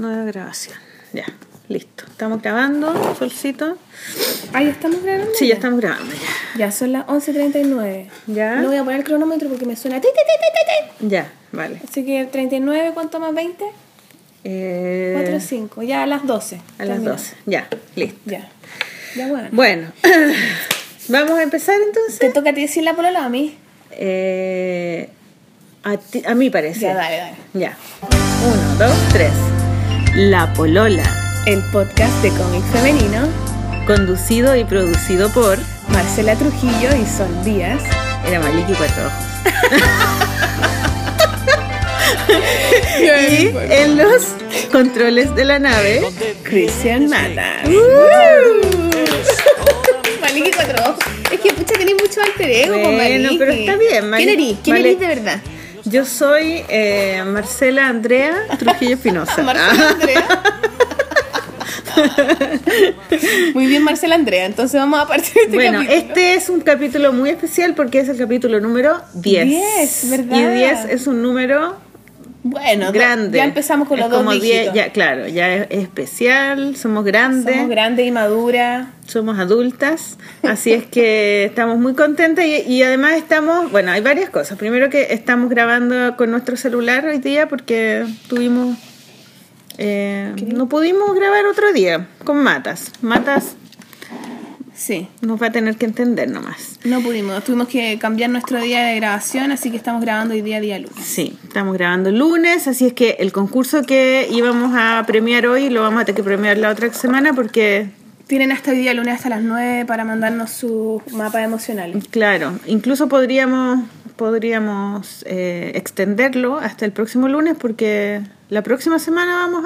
Nueva grabación. Ya, listo. Estamos grabando, solcito. Ah, ya estamos grabando. Sí, ya estamos grabando ya. Ya son las 11.39. ¿Ya? No voy a poner el cronómetro porque me suena. ti, ti, ti. Ya, vale. Así que 39, ¿cuánto más 20? Eh, 4, 5. Ya a las 12. a las Terminó. 12. Ya, listo. Ya. Ya bueno. Bueno, vamos a empezar ¿Te entonces. toca a ti decir la polola a mí? Eh, a, ti- a mí parece. Ya, dale, dale. Ya. Uno, dos, tres. La Polola. El podcast de cómic femenino. Conducido y producido por Marcela Trujillo y Sol Díaz. Era Maliki Cuatro Ojos. y en los controles de la nave. Christian Mata. Maliki cuatro ojos. Es que pucha tenéis mucho alter ego Bueno, Maliki. pero está bien, Maliki. ¿Quién eres? ¿Quién Vale. eres de verdad? Yo soy eh, Marcela Andrea Trujillo Espinosa. Marcela Andrea. Muy bien, Marcela Andrea. Entonces vamos a partir de este Bueno, capítulo. este es un capítulo muy especial porque es el capítulo número 10. 10, ¿verdad? Y 10 es un número Bueno, grande. Ya empezamos con Es los dos como 10, dígitos. ya, claro, ya es especial, somos grandes, Somos grandes y maduras. somos adultas, así es que estamos muy contentas y, y además estamos, bueno, hay varias cosas. Primero que estamos grabando con nuestro celular hoy día porque tuvimos, eh, no pudimos grabar otro día con Matas. Matas Sí, nos va a tener que entender nomás. no pudimos. Tuvimos que cambiar nuestro día de grabación, así que estamos grabando hoy día, día lunes. Sí, estamos grabando lunes, así es que el concurso que íbamos a premiar hoy lo vamos a tener que premiar la otra semana porque, Tienen hasta hoy día lunes hasta las 9 para mandarnos su mapa emocional. claro, incluso podríamos, podríamos eh, extenderlo hasta el próximo lunes porque la próxima semana vamos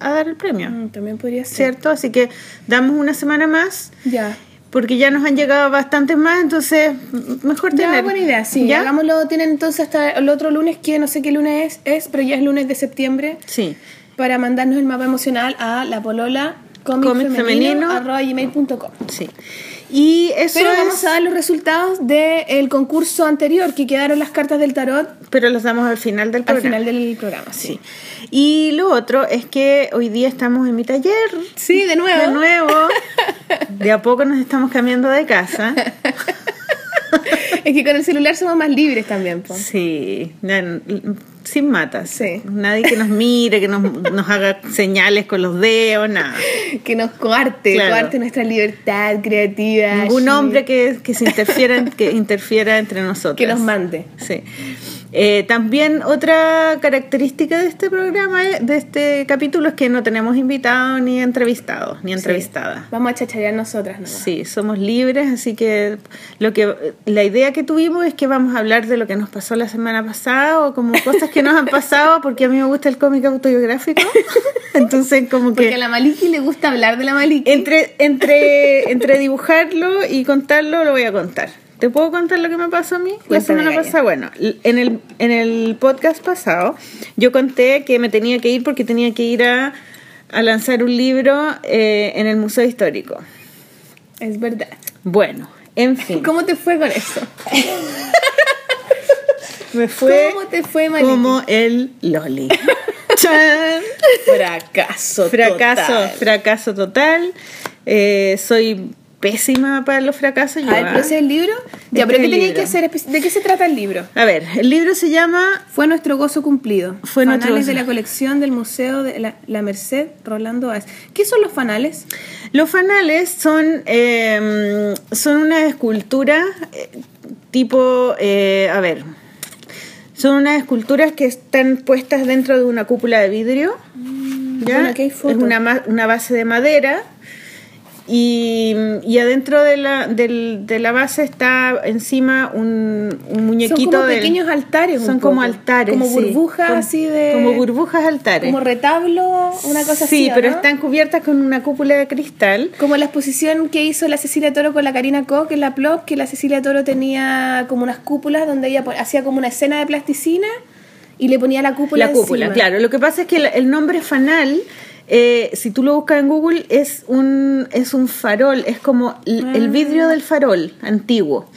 a, a dar el premio, Mm, También podría ser. ¿cierto? Así que damos una semana más Ya. Porque ya nos han llegado bastantes más, entonces mejor Ya, tener. buena idea, sí. ¿Ya? Hagámoslo, tienen entonces hasta el otro lunes, que no sé qué lunes es, es, pero ya es lunes de septiembre, Sí. para mandarnos el mapa emocional a la polola comic femenino. femenino arroba gmail.com. Sí. Y eso Pero es- vamos a dar los resultados del concurso anterior, que quedaron las cartas del tarot pero los damos al final del al programa. final del programa. Sí, Sí. Y lo otro es que hoy día estamos en mi taller. sí de nuevo. De nuevo. De a poco nos estamos cambiando de casa. es que con el celular somos más libres también. po. Sí. Sin matas. Sí. Nadie que nos mire, que nos, nos haga señales con los dedos, nada. Que nos coarte, Claro. coarte nuestra libertad creativa. Ningún sí. hombre que, que se interfiera, que interfiera entre nosotros. que nos mande. Sí. Eh, también otra característica de este programa, eh, de este capítulo, es que no tenemos invitados ni entrevistados, ni entrevistadas. Vamos a chacharear nosotras, ¿no? Sí, somos libres, así que lo que la idea que tuvimos es que vamos a hablar de lo que nos pasó la semana pasada o como cosas que nos han pasado, porque a mí me gusta el cómic autobiográfico. Entonces, como Porque que a la Maliki le gusta hablar de la Maliki. entre entre entre dibujarlo y contarlo lo voy a contar. ¿Te puedo contar lo que me pasó a mí la semana Gaya. pasada? Bueno, en el, en el podcast pasado yo conté que me tenía que ir porque tenía que ir a, a lanzar un libro eh, en el Museo Histórico. Es verdad. Bueno, en fin. ¿Cómo te fue con eso? Me fue ¿Cómo te fue, como el Loli. ¡Chan! Fracaso. Fracaso, total. fracaso total. Eh, soy pésima para los fracasos. yo, A ver, ¿ah? pero ese es el libro. Ya, Este pero es ¿qué el tenías libro. que hacer? espe- ¿De qué se trata el libro? A ver, el libro se llama Fue nuestro gozo cumplido. Fue nuestro fanales gozo. de la colección del Museo de la, la Merced, Rolando As. ¿Qué son los fanales? Los fanales son, eh, son una escultura eh, tipo, eh, a ver, son unas esculturas que están puestas dentro de una cúpula de vidrio. ¿ya? bueno, aquí hay es una, una base de madera. Y, y adentro de la, del- de la base está encima un, un muñequito Son como del- pequeños altares. Son como altares. Como sí. burbujas Como- así de. Como burbujas altares. Como retablo, una cosa así. Sí, ¿o pero no? están cubiertas con una cúpula de cristal. Como la exposición que hizo la Cecilia Toro con la Karina Koch en la Plop, que la Cecilia Toro tenía como unas cúpulas donde ella hacía como una escena de plasticina y le ponía la cúpula La cúpula, encima. claro. Lo que pasa es que el, el nombre fanal, eh, si tú lo buscas en Google, es un, es un farol, es como el vidrio del farol antiguo.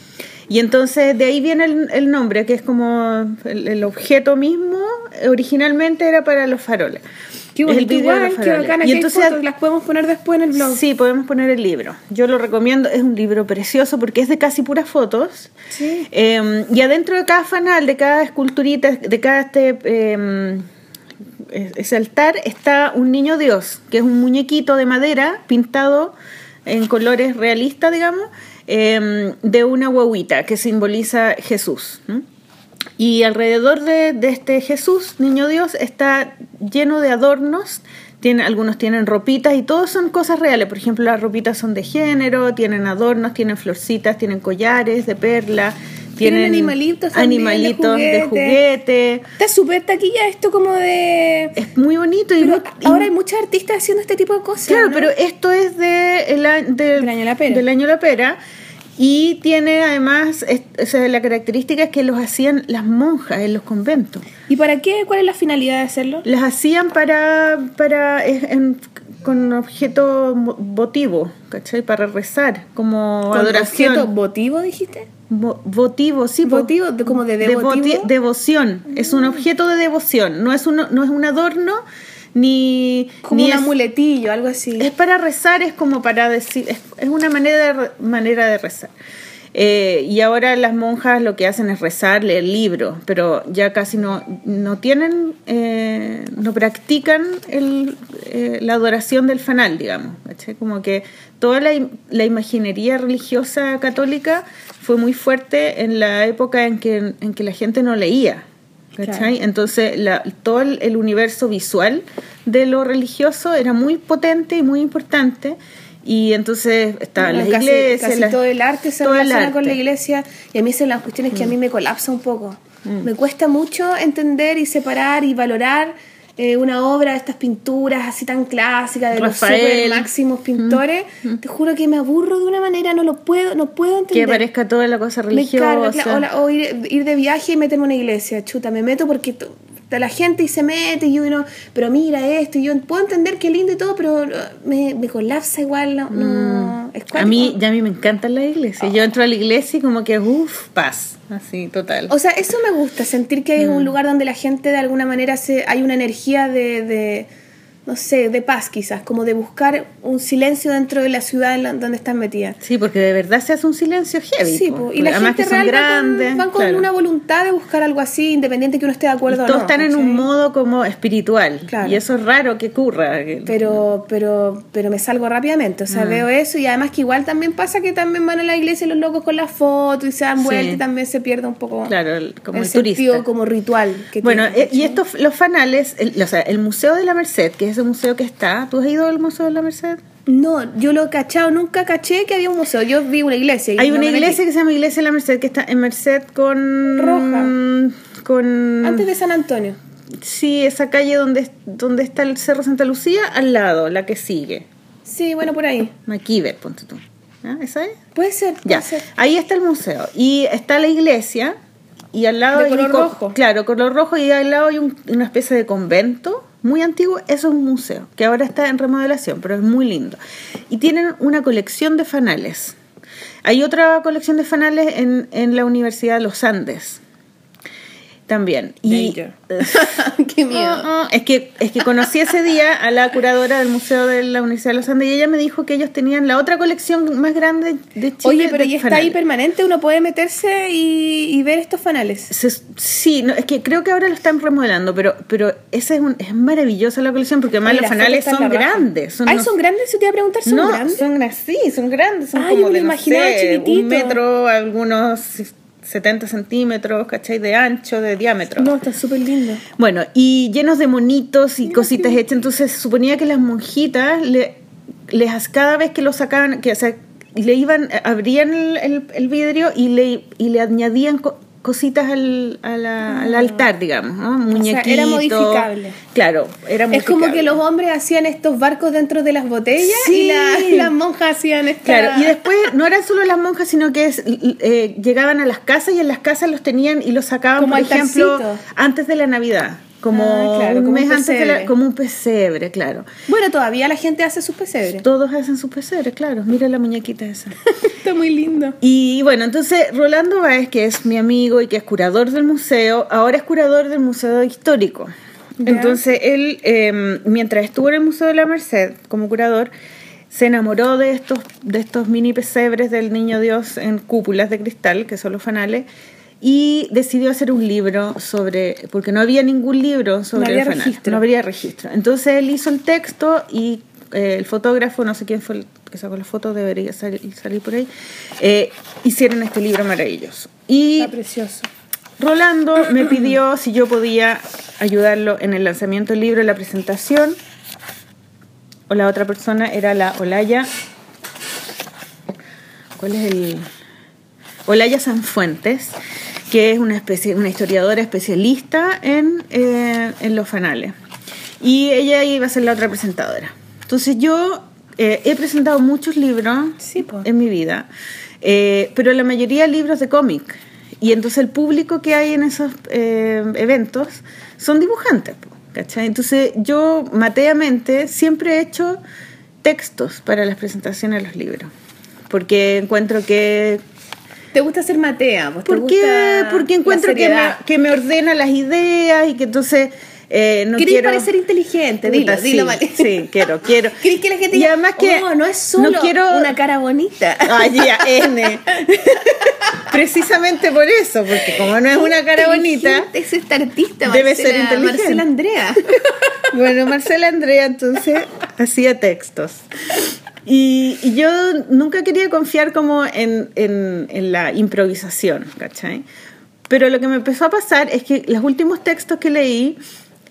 Y entonces de ahí viene el, el nombre, que es como el, el objeto mismo, originalmente era para los faroles. Qué Es el de igual, los qué faroles. bacana, Y entonces- fotos, las podemos poner después en el blog. Sí, podemos poner el libro. Yo lo recomiendo, es un libro precioso porque es de casi puras fotos. Sí. Eh, y adentro de cada fanal, de cada esculturita, de cada este, eh, ese altar, está un niño Dios, que es un muñequito de madera pintado en colores realistas, digamos, eh, de una guaguita que simboliza Jesús. Y alrededor de, de este Jesús, niño Dios, está lleno de adornos. Tiene, algunos tienen ropitas y todos son cosas reales. Por ejemplo, las ropitas son de género, tienen adornos, tienen florcitas, tienen collares de perla, Tienen tienen, animalitos también, animalitos de juguete. juguete. Está súper taquilla esto como de... Es muy bonito. Y ahora hay muchos artistas haciendo este tipo de cosas. Claro, ¿no? pero esto es de el a- de- Del año la pera. del año la pera. Y tiene además, es- o sea, la característica es que los hacían las monjas en los conventos. ¿Y para qué? ¿Cuál es la finalidad de hacerlo? Las hacían para, para es- en- con objeto votivo, ¿cachai? Para rezar, como ¿Con adoración. objeto votivo, dijiste? Vo- votivo, sí. ¿Votivo? ¿De- como de Devoti- devotivo? devoción. Es un objeto de devoción. No es, uno, no es un adorno ni... Como ni un es- amuletillo, algo así. es para rezar, es como para decir, es, es una manera de, manera de rezar. Eh, y ahora las monjas lo que hacen es rezar, leer libros, pero ya casi no, no tienen, eh, no practican el, eh, la adoración del fanal, digamos. Como que toda la, la imaginería religiosa católica fue muy fuerte en la época en que, en que la gente no leía. ¿Cachai? Claro. Entonces, la- todo el, el universo visual de lo religioso era muy potente y muy importante. Y entonces estaban las casi, iglesias. casi las- todo el arte se relaciona con la. Mm. iglesia y a mí son las cuestiones que a mí me colapsa un poco. Me cuesta mucho entender y separar y valorar eh, una obra de estas pinturas así tan clásicas de Rafael. Mm. los super máximos pintores. Te juro que me aburro de una manera, no lo puedo, no puedo entender. Que parezca toda la cosa me religiosa. carga, cla- o, la- o ir, ir de viaje y meterme en una iglesia, chuta, me meto porque la gente y se mete y uno, pero mira esto, y yo puedo entender que lindo y todo, pero uh, me, me colapsa igual, no, no es Mm. a mí, ya a mí me encanta la iglesia. Yo entro a la iglesia y como que, uff, paz. Así, total. O sea, eso me gusta, sentir que hay Mm. un lugar donde la gente de alguna manera se, hay una energía de, de, no sé, de paz quizás, como de buscar un silencio dentro de la ciudad en la- donde están metidas. Sí, porque de verdad se hace un silencio heavy. Sí, po. y la Además gente que son real va con- grandes. van con, claro. una voluntad de buscar algo así, independiente que uno esté de acuerdo o Todos no. están en un ¿cachai? modo como espiritual. Claro. Y eso es raro que ocurra. pero pero pero me salgo rápidamente o sea Mm. veo eso y además que igual también pasa que también van a la iglesia los locos con las fotos y se dan Sí. vuelta y también se pierde un poco Claro, el- como el, el sentido como ritual que Bueno, eh, y estos, los fanales, el, o sea, el Museo de la Merced, que es ese museo que está, ¿tú has ido al Museo de la Merced? no yo lo he cachado nunca caché que había un museo yo vi una iglesia Hay no una iglesia que se llama Iglesia de la Merced, que está en Merced con... Roja. Con... antes de San Antonio Sí, esa calle donde, donde está el Cerro Santa Lucía, al lado, la que sigue. sí bueno por ahí Maquiver, ponte tú. ¿Ah? ¿Esa es? puede ser puede Ya, ser. ahí está el museo. Y está la iglesia. Y al lado De hay color co- rojo. Claro, color rojo. Y al lado hay un- una especie de convento muy antiguo. Eso es un museo, que ahora está en remodelación, pero es muy lindo. Y tienen una colección de fanales. Hay otra colección de fanales en, en la Universidad de los Andes. También. Y, qué miedo Es que, es que conocí ese día a la curadora del Museo de la Universidad de los Andes y ella me dijo que ellos tenían la otra colección más grande de Chile. Oye, pero ¿y está ahí permanente? ¿Uno puede meterse y, y ver estos fanales? Se- sí, no, es que creo que ahora lo están remodelando, pero, pero esa es, un, es maravillosa la colección porque además los fanales son grandes. Son Ay, unos- ¿son grandes? Yo te iba a preguntar, ¿son no, grandes? son así, son grandes, son yo como me de, lo no imaginaba sé, chiquitito. un metro, algunos 70 centímetros, ¿cachai? De ancho, de diámetro. No, está súper lindo. Bueno, y llenos de monitos y cositas hechas. Entonces se suponía que las monjitas le, les cada vez que lo sacaban, que o sea, le iban, abrían el, el- el vidrio y le, y le añadían cositas al, a la- al altar, digamos, ¿no? Muñequitos. era modificable. Claro, era Es como modificable. que los hombres hacían estos barcos dentro de las botellas Sí. y la- las monjas hacían esta... Claro, y después no eran solo las monjas, sino que es, eh, llegaban a las casas y en las casas los tenían y los sacaban, Como por ejemplo, altarcito. antes de la Navidad. Como Ah, claro, un como un antes la, pesebre. como un pesebre, claro. Bueno, todavía la gente hace sus pesebres. Todos hacen su pesebre, claro. Mira la muñequita esa. Está muy lindo. Y bueno, entonces Rolando Báez, que es mi amigo y que es curador del museo, ahora es curador del Museo Histórico. Entonces él, eh, mientras estuvo en el Museo de la Merced como curador, se enamoró de estos, de estos mini pesebres del Niño Dios en cúpulas de cristal, que son los fanales, y decidió hacer un libro sobre, porque no había ningún libro sobre No había el registro. no había registro. Entonces él hizo el texto y eh, el fotógrafo, no sé quién fue el que sacó la foto, debería salir, salir por ahí, eh, hicieron este libro maravilloso. Y Está precioso. Rolando me pidió si yo podía ayudarlo en el lanzamiento del libro, en la presentación. O la otra persona era la Olaya. ¿Cuál es el? Olaya Sanfuentes, que es una especie, una historiadora especialista en, eh, en los fanales. Y ella iba a ser la otra presentadora. Entonces yo eh, he presentado muchos libros Sí, en mi vida, eh, pero la mayoría libros de cómic. Y entonces el público que hay en esos eh, eventos son dibujantes, ¿cachai? Entonces yo mateamente siempre he hecho textos para las presentaciones de los libros, porque encuentro que... ¿Te gusta ser Matea? Pues, ¿Te ¿Por qué? gusta Porque encuentro que me, seriedad? que me ordena las ideas y que entonces eh, no ¿Querés quiero... parecer inteligente? Dilo, Puta, dilo, sí. Sí, quiero, quiero. ¿Querés que la gente Y diga, además que "Oh, no es solo no quiero- una cara bonita? Ay, ya, N. Precisamente por eso, porque como no es una cara bonita, Es esta artista, Debe Marcela- ser inteligente. Marcela Andrea. bueno, Marcela Andrea entonces hacía textos. Y, y yo nunca quería confiar como en, en- en la improvisación, ¿cachai? Pero lo que me empezó a pasar es que los últimos textos que leí,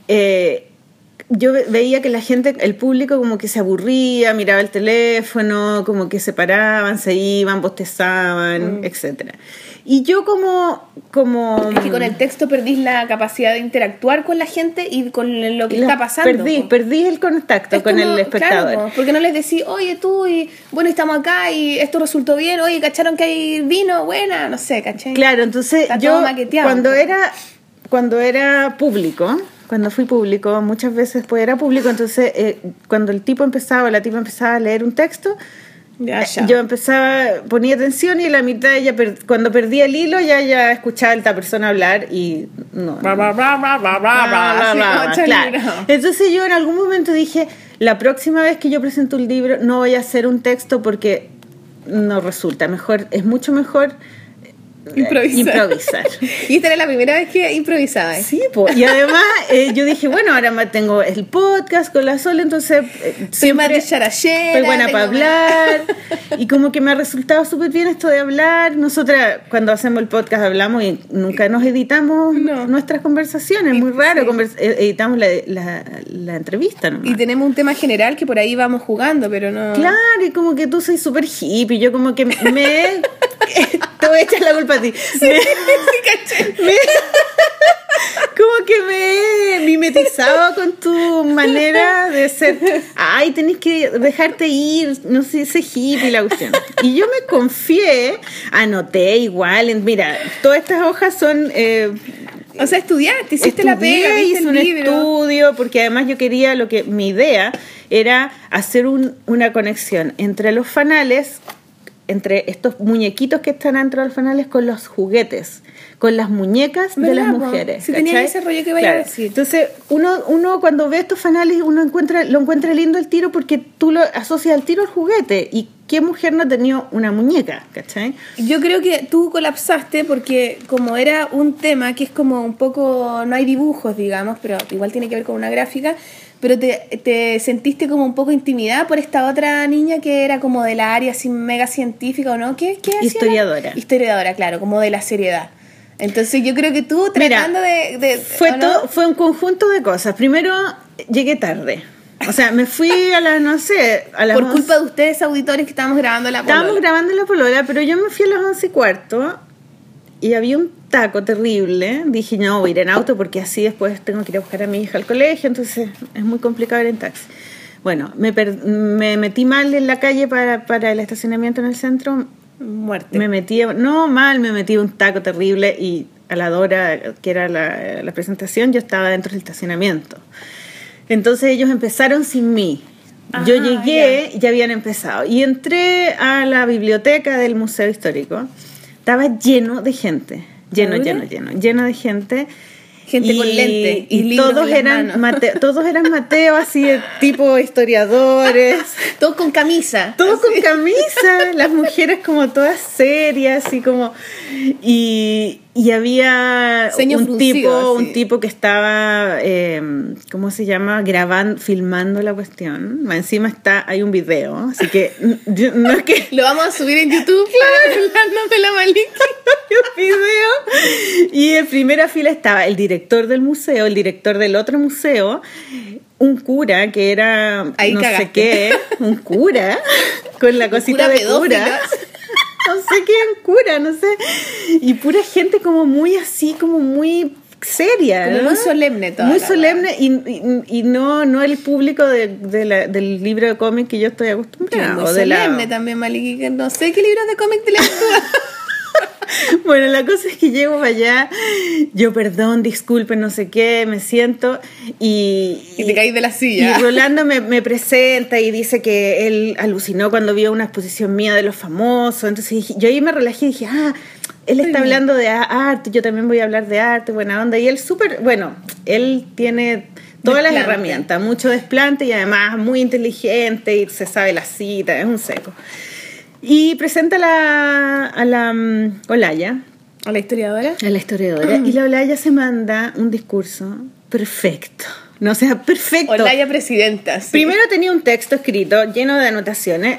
eh, yo ve- veía que la gente, el público como que se aburría, miraba el teléfono, como que se paraban, se iban, bostezaban, etcétera. Y yo como... como. Es que con el texto perdís la capacidad de interactuar con la gente y con lo que está pasando. Perdí, po. perdí el contacto Es con como- el espectador. claro, porque no les decís, oye tú, y bueno, estamos acá y esto resultó bien, oye, ¿cacharon que hay vino? Buena, no sé, ¿cachai? Claro, entonces Está yo cuando era cuando era público, cuando fui público, muchas veces después era público, entonces eh, cuando el tipo empezaba, la tipa empezaba a leer un texto, Ya, eh, ya. yo empezaba, ponía atención y la mitad ella per- cuando perdía el hilo ya ya escuchaba a esta persona hablar y no. Entonces yo en algún momento dije, la próxima vez que yo presento un libro no voy a hacer un texto porque no resulta, mejor es mucho mejor Improvisar. improvisar. y esta era la primera vez que improvisaba. ¿eh? Sí, po. y además eh, yo dije, bueno, ahora tengo el podcast con la Sol, entonces eh, siempre soy buena para hablar y como que me ha resultado súper bien esto de hablar. Nosotras cuando hacemos el podcast hablamos y nunca nos editamos No. nuestras conversaciones, muy raro, convers- eh, editamos la, la, la entrevista nomás. Y tenemos un tema general que por ahí vamos jugando, pero no. Claro, y como que tú soy súper hippie, yo como que me... te voy a echar la culpa a ti. Me- me- como que me he mimetizado con tu manera de ser. Ay, tenés que dejarte ir, no sé, ese hippie la cuestión. Y yo me confié, anoté igual, en- mira, todas estas hojas son... eh, O sea, estudiaste, hiciste la pega, hice un libro. estudio, porque además yo quería lo que mi idea era hacer un- una conexión entre los fanales, entre estos muñequitos que están dentro de los fanales con los juguetes, con las muñecas de ¿Verdad, las po? mujeres. Sí, tenía ese rollo que vaya a decir. Entonces, uno, uno cuando ve estos fanales, uno encuentra, lo encuentra lindo el tiro porque tú lo asocias al tiro al juguete. ¿Y qué mujer no ha tenido una muñeca? ¿Cachai? Yo creo que tú colapsaste porque como era un tema que es como un poco, no hay dibujos, digamos, pero igual tiene que ver con una gráfica, pero te, te sentiste como un poco intimidada por esta otra niña que era como de la área así mega científica o no, ¿qué, qué hacía? Historiadora. Historiadora, claro, como de la seriedad. Entonces yo creo que tú Mira, tratando de... de- Fue, todo, fue un conjunto de cosas. Primero, llegué tarde. O sea, me fui a las, no sé, a las Por 11. culpa de ustedes, auditores, que estábamos grabando la Estábamos polola. grabando la polola, pero yo me fui a las once y cuarto y había un taco terrible. Dije, no, voy a ir en auto porque así después tengo que ir a buscar a mi hija al colegio, entonces es muy complicado ir en taxi. Bueno, me, per- me metí mal en la calle para, para el estacionamiento en el centro. Muerte. Me metí, no mal, me metí un taco terrible y a la hora que era la, la presentación yo estaba dentro del estacionamiento. Entonces ellos empezaron sin mí. Yo Ah, llegué, ya. habían empezado. Y entré a la biblioteca del Museo Histórico. Estaba lleno de gente. Lleno, lleno, lleno. Lleno de gente. Gente con lente y y todos eran. Mateo, todos eran Mateo así de tipo historiadores. Todos con camisa. Todos con camisa, las mujeres como todas serias y como y, y había un fruncido, tipo, un tipo que estaba eh, ¿cómo se llama? grabando, filmando la cuestión. Encima está, hay un video, así que no es que Lo vamos a subir en YouTube de la un video. Y en primera fila estaba el director del museo, el director del otro museo, un cura que era Ahí no sé qué, un cura con la cosita cura de pedófilo. cura. No sé qué cura, no sé. Y pura gente como muy así, como muy seria. Como ¿no? muy solemne toda Muy solemne y, y- y no, no el público de, de la- del libro de cómic que yo estoy acostumbrada. Muy o de la- solemne también, Maliki, que no sé qué libros de cómic te lees tú. Bueno, la cosa es que llego allá, yo perdón, disculpen, no sé qué, me siento y... Y te caís de la y silla. Rolando me, me presenta y dice que él alucinó cuando vio una exposición mía de los famosos. Entonces dije- yo ahí me relajé y dije, ah, él está hablando de arte, yo también voy a hablar de arte, buena onda. Y él súper, bueno, él tiene todas las herramientas, mucho desplante y además muy inteligente y se sabe la cita, es un seco. Y presenta a la, a la mm, Olaya, ¿A la historiadora? a la historiadora, y la Olaya se manda un discurso perfecto. No, o sea, perfecto. Olaya presidenta. sí. Primero tenía un texto escrito lleno de anotaciones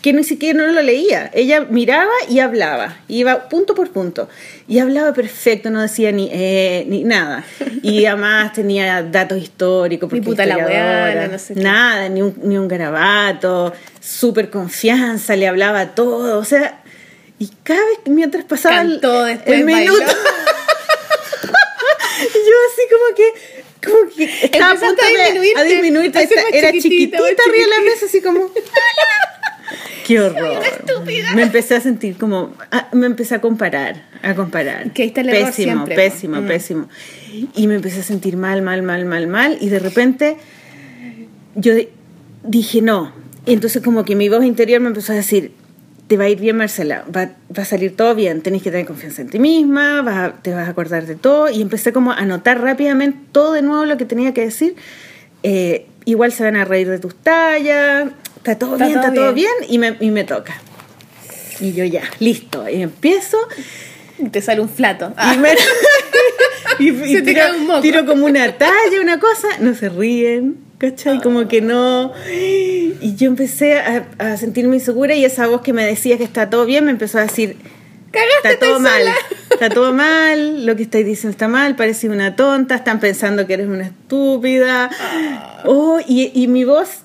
que ni siquiera no lo leía. Ella miraba y hablaba, iba punto por punto. Y hablaba perfecto, no decía ni eh, ni nada. Y además tenía datos históricos. Ni porque puta la weana, no sé qué. Nada, ni un, ni un garabato, súper confianza, le hablaba todo. O sea, y cada vez que mientras pasaba el, Cantó después, el bailó. minuto, yo así como que como que estaba a punto de a esta- más era chiquitita, arriba de la mesa así como qué horror me empecé a sentir como ah, me empecé a comparar a comparar Que ahí está el error pésimo siempre, po. pésimo Mm. pésimo y me empecé a sentir mal mal mal mal mal y de repente yo di- dije no. Y entonces como que mi voz interior me empezó a decir, te va a ir bien Marcela, va, va a salir todo bien, tenés que tener confianza en ti misma, vas a- te vas a acordar de todo. Y empecé como a anotar rápidamente todo de nuevo lo que tenía que decir. Eh, igual se van a reír de tus tallas, está todo Está bien, todo está todo bien. y me, y me toca. Y yo ya, listo, y empiezo Y Te sale un flato. y, Ah, me- y- y tiro, un como una talla, una cosa, no se ríen, ¿cachai? Como que no. Y yo empecé a, a sentirme insegura y esa voz que me decía que está todo bien me empezó a decir. Cagaste, Está todo mal, sola". está todo mal, lo que estáis diciendo está mal, parece una tonta, están pensando que eres una estúpida. Ah. Oh, y, y mi voz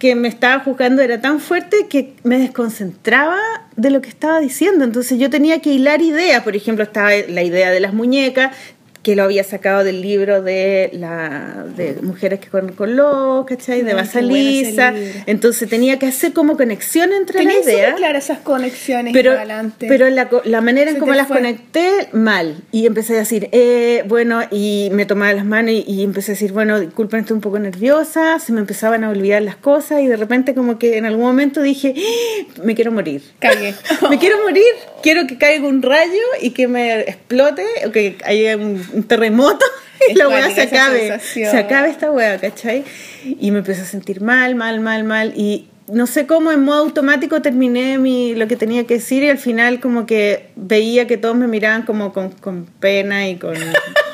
que me estaba juzgando era tan fuerte que me desconcentraba de lo que estaba diciendo. Entonces yo tenía que hilar ideas. Por ejemplo, estaba la idea de las muñecas, que lo había sacado del libro de la de Mujeres que corren con lobos, ¿cachai? De Basalisa. Entonces tenía que hacer como conexión entre Tenía las súper ideas. claras esas conexiones Pero, adelante. pero la, la manera en cómo las fue. conecté, mal. Y empecé a decir, eh, bueno, y me tomaba las manos y, y empecé a decir, bueno, disculpen, estoy un poco nerviosa, se me empezaban a olvidar las cosas y de repente como que en algún momento dije, "Ah, me quiero morir. Cagué. Me quiero morir, quiero que caiga un rayo y que me explote o que haya un, un terremoto y Es la weá se acabe. Se acabe esta weá, ¿cachai? Y me empecé a sentir mal, mal, mal, mal. Y no sé cómo en modo automático terminé mi, lo que tenía que decir y al final como que veía que todos me miraban como con, con pena y con...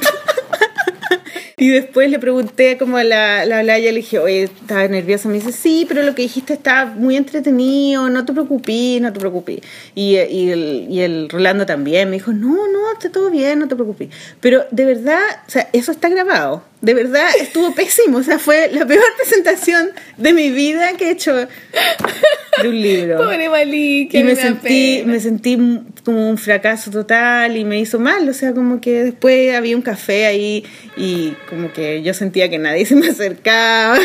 Y después le pregunté como a la, la Olaya, le dije, oye, estaba nerviosa. Me dice, sí, pero lo que dijiste está muy entretenido, no te preocupes, no te preocupes. Y, y, el, y el Rolando también me dijo, no, no, está todo bien, no te preocupes. Pero de verdad, o sea, eso está grabado. De verdad, estuvo pésimo. O sea, fue la peor presentación de mi vida que he hecho de un libro Pobre Maliki. y me da sentí, me sentí como un fracaso total y me hizo mal, o sea, como que después había un café ahí y como que yo sentía que nadie se me acercaba.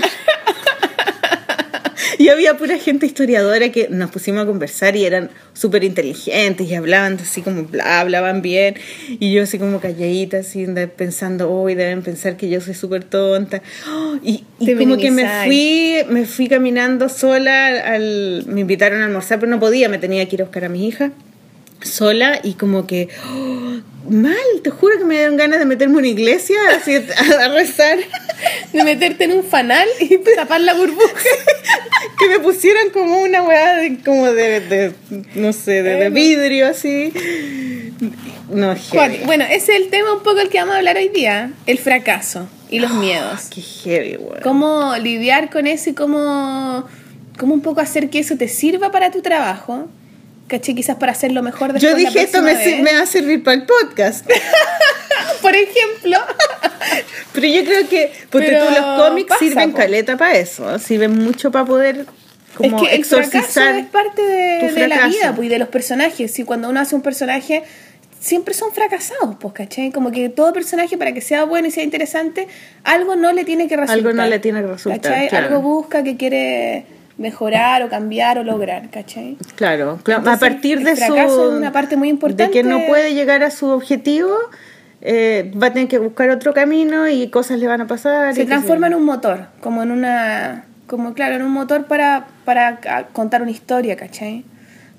Y había pura gente historiadora que nos pusimos a conversar y eran súper inteligentes y hablaban así como bla, hablaban bien. Y yo así como calladita, así pensando, hoy deben pensar que yo soy súper tonta. Oh, y como que me fui, me fui caminando sola, al, me invitaron a almorzar, pero no podía, me tenía que ir a buscar a mi hija sola y como que oh, mal, te juro que me dieron ganas de meterme en una iglesia así, a, a rezar. De meterte en un fanal y tapar la burbuja. que me pusieran como una weá de, como de, de, no sé, de, de vidrio así. No, heavy. Bueno, ese es el tema un poco el que vamos a hablar hoy día, el fracaso y los miedos. Qué heavy, weón. Cómo lidiar con eso y cómo, cómo un poco hacer que eso te sirva para tu trabajo. ¿Caché? Quizás para hacerlo mejor después Yo la dije, esto me, me va a servir para el podcast. Por ejemplo. Pero yo creo que, porque Pero tú los cómics pasa, sirven po. caleta para eso, sirven mucho para poder como es que el fracaso exorcizar. es parte de, de la vida pues, y de los personajes. Y cuando uno hace un personaje, siempre son fracasados, pues, ¿cachai? Como que todo personaje, para que sea bueno y sea interesante, algo no le tiene que resultar. Algo no le tiene que resultar, claro. Algo busca que quiere mejorar o cambiar o lograr, ¿cachai? Claro, claro, a partir de su es una parte muy de importante. que no puede llegar a su objetivo, eh, va a tener que buscar otro camino y cosas le van a pasar. Se transforma en un motor, como en una. Como, claro, en un motor para, para contar una historia, ¿cachai?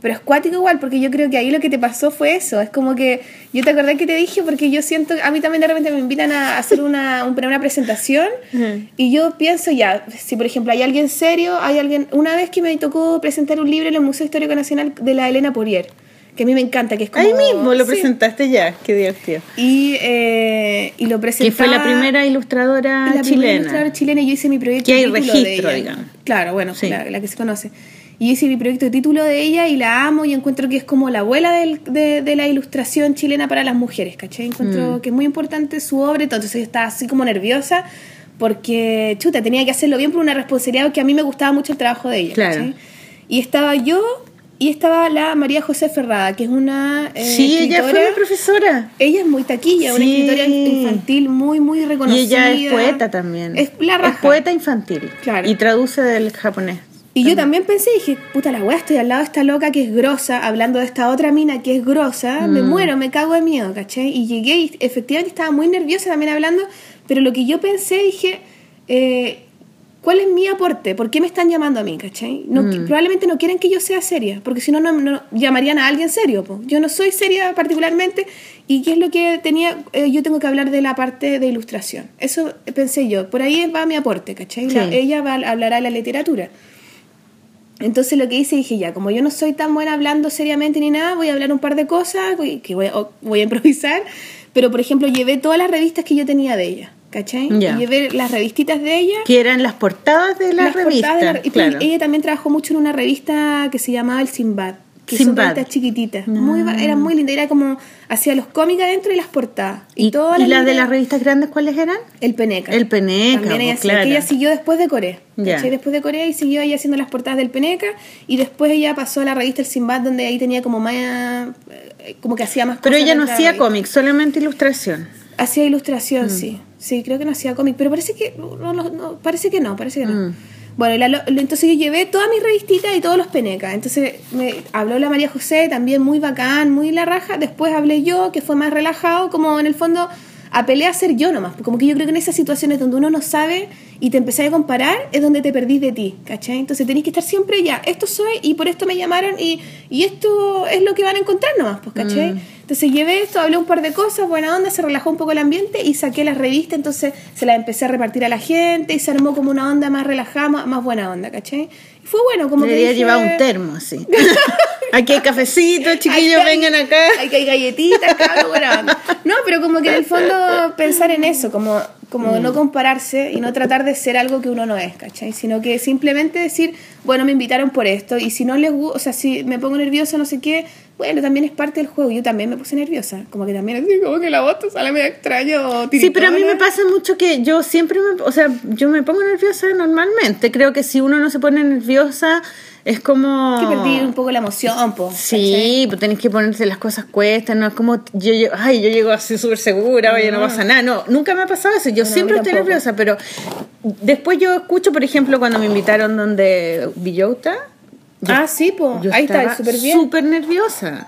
Pero es cuático igual, porque yo creo que ahí lo que te pasó fue eso. Es como que yo te acordé que te dije, porque yo siento, a mí también de repente me invitan a hacer una, un- una presentación y yo pienso ya, si por ejemplo hay alguien serio, hay alguien, una vez que me tocó presentar un libro en el Museo Histórico Nacional de la Elena Porier, que a mí me encanta, que es como... Ahí mismo lo Sí. presentaste ya, qué divertido. Y, eh, y lo presentaba... Que fue la primera ilustradora la primera chilena. ilustradora chilena y yo hice mi proyecto Que hay registro, de digamos. Claro, bueno, Sí. la, la que se conoce. Y hice mi proyecto de título de ella y la amo y encuentro que es como la abuela del- de, de la ilustración chilena para las mujeres, ¿cachai? Encuentro Mm. que es muy importante su obra, y entonces estaba así como nerviosa porque, chuta, tenía que hacerlo bien por una responsabilidad porque a mí me gustaba mucho el trabajo de ella, Claro. ¿cachai? Y estaba yo y estaba la María José Ferrada, que es una eh, sí, ella fue mi profesora. ella es muy taquilla, una Sí. escritora infantil muy, muy Y reconocida. ella es poeta también. Es la raja. poeta infantil. Claro. Y traduce del japonés. Y yo también pensé, dije, puta la weá, estoy al lado de esta loca que es grosa, hablando de esta otra mina que es grosa, me Mm. muero, me cago de miedo, ¿cachai? Y llegué y efectivamente estaba muy nerviosa también hablando, pero lo que yo pensé, dije, eh, ¿cuál es mi aporte? ¿Por qué me están llamando a mí, cachai? No, Mm. Probablemente no quieren que yo sea seria, porque si no, no, llamarían a alguien serio. po. Yo no soy seria particularmente, y qué es lo que tenía, Eh, yo tengo que hablar de la parte de ilustración. Eso pensé yo, por ahí va mi aporte, ¿cachai? La- ella va, hablará de la literatura. Entonces lo que hice dije ya, como yo no soy tan buena hablando seriamente ni nada, voy a hablar un par de cosas que voy a, voy a improvisar, pero por ejemplo llevé todas las revistas que yo tenía de ella, ¿cachai? Y llevé las revistitas de ella. Que eran las portadas de la las revista. portadas de la- y claro. Ella también trabajó mucho en una revista que se llamaba El Sinbad. Que Sinbad. son revistas chiquititas. Muy, ba- era muy linda. Era como, hacía los cómics adentro y las portadas. ¿Y, todas y las de librerías- las revistas grandes cuáles eran? el Peneca. El Peneca, También ella, pues, hacía, claro. que ella siguió después de Corea. ¿cachai? Después de Corea y siguió ahí haciendo las portadas del Peneca. Y después ella pasó a la revista El Sinbad, donde ahí tenía como más. eh, como que hacía más Pero cosas ella no de hacía cómics, solamente ilustración. Hacía Mm. ilustración, sí. Sí, creo que no hacía cómic. Pero parece que. No, no, no, parece que no, parece que no. Mm. Bueno, la lo- entonces yo llevé todas mis revistitas y todos los penecas. Entonces me habló la María José, también muy bacán, muy la raja. Después hablé yo, que fue más relajado, como en el fondo apelé a ser yo nomás. Como que yo creo que en esas situaciones donde uno no sabe y te empecé a comparar, es donde te perdís de ti, ¿cachai? Entonces tenés que estar siempre ya, esto soy y por esto me llamaron y, y esto es lo que van a encontrar nomás, pues, ¿cachai? Entonces llevé esto, hablé un par de cosas, buena onda, se relajó un poco el ambiente y saqué las revistas, entonces se las empecé a repartir a la gente y se armó como una onda más relajada, más, más buena onda, ¿cachai? Y fue bueno, como que Debería dije, llevar un termo, así. Aquí hay cafecito, chiquillos, vengan acá. Hay que hay galletitas, cabrón, onda. No, pero como que en el fondo pensar en eso, como, como Mm. no compararse y no tratar de ser algo que uno no es, ¿cachai? Sino que simplemente decir, bueno, me invitaron por esto y si no les gusta, o sea, si me pongo nerviosa, no sé qué, bueno, también es parte del juego. Yo también me puse nerviosa, como que también así, como que la voz te sale medio extraño. Sí, pero a mí me pasa mucho que yo siempre me, o sea, yo me pongo nerviosa normalmente. Creo que si uno no se pone nerviosa es como que perdí un poco la emoción, po. Sí, pues tenés que ponerse las cosas cuestas, no es como yo llego, ay, yo llego así súper segura, oye, no pasa nada. No, nunca me ha pasado eso. Yo No, siempre estoy nerviosa, pero después yo escucho, por ejemplo, cuando me invitaron donde Villota, yo- Ah, sí, po. yo Ahí está, súper bien. súper nerviosa.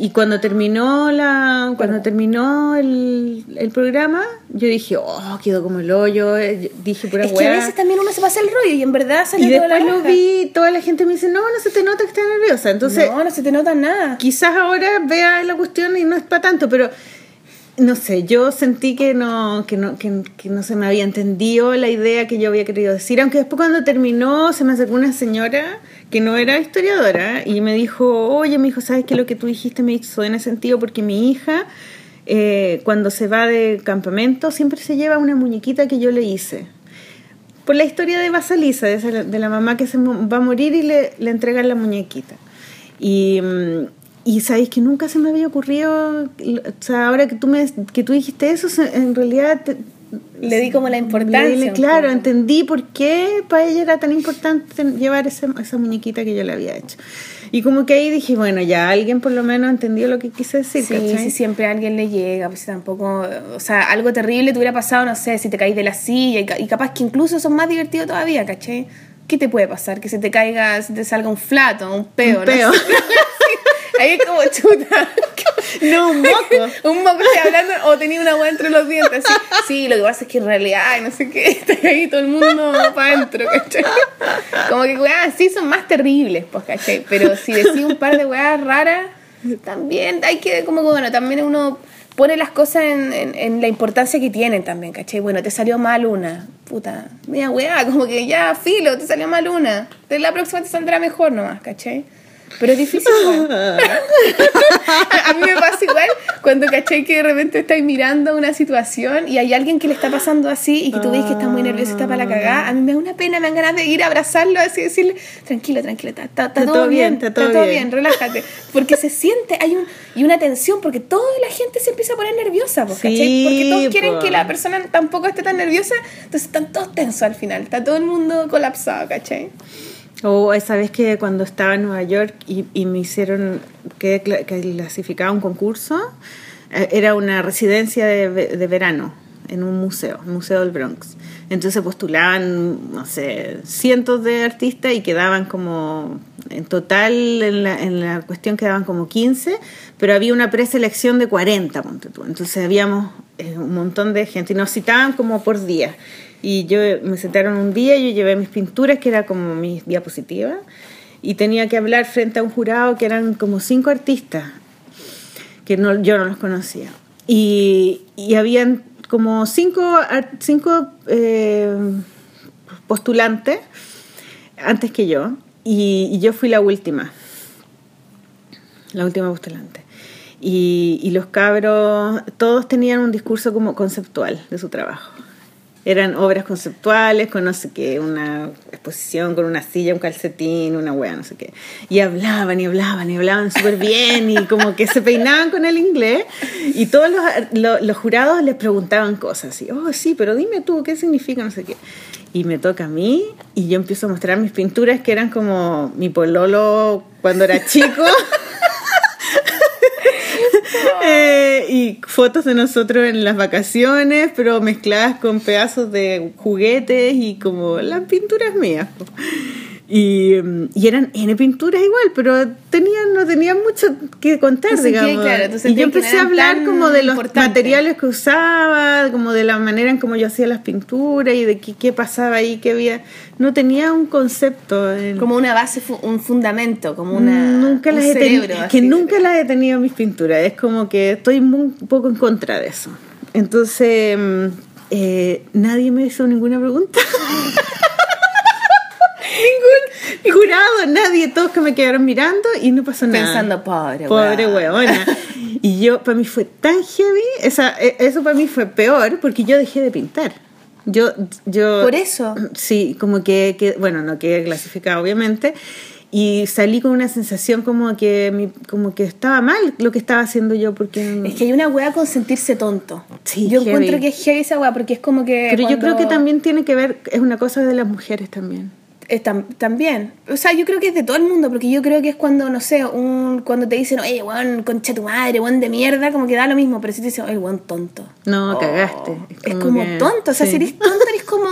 Y cuando terminó la cuando terminó el, el programa, yo dije, oh, quedó como el hoyo. eh, Dije, pura Es que a veces también uno se pasa el rollo y en verdad sale Y toda la después lo raja. vi, toda la gente me dice, no, no se te nota que estás nerviosa. Entonces, no, no se te nota nada. quizás ahora vea la cuestión y no es para tanto, pero no sé, yo sentí que no, que no, que, que no se me había entendido la idea que yo había querido decir, aunque después cuando terminó se me acercó una señora que no era historiadora y me dijo, oye, mi hijo, ¿sabes que lo que tú dijiste me hizo en ese sentido? Porque mi hija, eh, cuando se va de campamento, siempre se lleva una muñequita que yo le hice. Por la historia de Basalisa, de, de la mamá que se va a morir y le, le entregan la muñequita. Y, mm, y sabéis que nunca se me había ocurrido, o sea, ahora que tú, me, que tú dijiste eso, en realidad te- Le di como la importancia. le- claro, entendí por qué para ella era tan importante llevar ese- esa muñequita que yo le había hecho. Y como que ahí dije, bueno, ya alguien por lo menos entendió lo que quise decir. Sí, ¿cachai? si siempre a alguien le llega, pues tampoco, o sea, algo terrible te hubiera pasado, no sé, si te caes de la silla y, ca- y capaz que incluso son más divertidos todavía, ¿cachai? ¿Qué te puede pasar? Que se te caiga, se te salga un flato, un peo, Un no peo. Ahí es como chuta. No, un moco. un moco estoy hablando o tenía una agua entre los dientes. Así. Sí, lo que pasa es que en realidad, ay, no sé qué, está ahí todo el mundo para adentro, ¿cachai? Como que weas así son más terribles, pues, ¿cachai? Pero si decís un par de weas raras, también hay que, como que, bueno, también uno pone las cosas en, en, en la importancia que tienen también, ¿cachai? Bueno, te salió mal una, puta, mira, weá, como que ya, filo, te salió mal una. De la próxima te saldrá mejor nomás, ¿cachai? Pero es difícil. A mí me pasa igual cuando caché que de repente estáis mirando una situación y hay alguien que le está pasando así y que tú ves que está muy nervioso, está para la cagada. A mí me da una pena, me dan ganas de ir a abrazarlo así y decirle, tranquilo, tranquilo, está, está- está todo, bien, está todo, bien. relájate. Porque se siente, hay un, y una tensión, porque toda la gente se empieza a poner nerviosa, pues, ¿cachai? Sí, Porque todos quieren que la persona tampoco esté tan nerviosa, entonces están todos tensos al final, está todo el mundo colapsado, ¿cachai? O esa vez que cuando estaba en Nueva York y, me hicieron que, cla- que clasificaba un concurso, eh, era una residencia de, de verano en un museo, Museo del Bronx. Entonces postulaban, no sé, cientos de artistas y quedaban como, en total en la, cuestión quedaban como 15, pero había una preselección de 40, ponte tú. Entonces habíamos eh, un montón de gente y nos citaban como por día. Y yo me sentaron un día, yo llevé mis pinturas, que era como mis diapositivas, y tenía que hablar frente a un jurado que eran como cinco artistas, que no, yo no los conocía. Y, y habían como cinco, cinco eh, postulantes antes que yo, y, y yo fui la última, la última postulante. Y, y los cabros, todos tenían un discurso como conceptual de su trabajo. Eran obras conceptuales con no sé qué, una exposición con una silla, un calcetín, una wea, no sé qué. Y hablaban y hablaban y hablaban súper bien y como que se peinaban con el inglés. Y todos los, lo- los jurados les preguntaban cosas así, oh sí, pero dime tú, ¿qué significa? No sé qué. Y me toca a mí y yo empiezo a mostrar mis pinturas que eran como mi pololo cuando era chico. Eh, y fotos de nosotros en las vacaciones, pero mezcladas con pedazos de juguetes y como las pinturas mías. Y, y eran N pinturas igual, pero tenían, no tenían mucho que contar, digamos. claro, y yo empecé a hablar como de los materiales que usaba, como de la manera en cómo yo hacía las pinturas y de qué, qué pasaba ahí, qué había. No tenía un concepto. en- Como una base, un fundamento, como una. nunca un las he cerebro, tenido, que nunca las he tenido en mis pinturas. Es como que estoy muy, un poco en contra de eso. Entonces, mm, eh, nadie me hizo ninguna pregunta. Jurado, nadie, todos que me quedaron mirando y no pasó nada. Pensando, pobre Pobre weá. weona. Y yo, para mí fue tan heavy, esa, e- eso para mí fue peor porque yo dejé de pintar. Yo, yo, Por eso. Sí, como que, que- bueno, no quedé clasificada obviamente, y salí con una sensación como que, mi- como que estaba mal lo que estaba haciendo yo, porque... Es que hay una wea con sentirse tonto. Sí, Yo heavy. encuentro que es heavy esa wea porque es como que. Pero yo creo que también tiene que ver, es una cosa de las mujeres también. Eh, tam- también. O sea, yo creo que es de todo el mundo, porque yo creo que es cuando, no sé, un, cuando te dicen, oye, weón, concha tu madre, weón de mierda, como que da lo mismo, pero si te dicen, oye, weón tonto. No, Oh, cagaste. Es como, que- tonto, o sea, sí. si eres tonto, eres como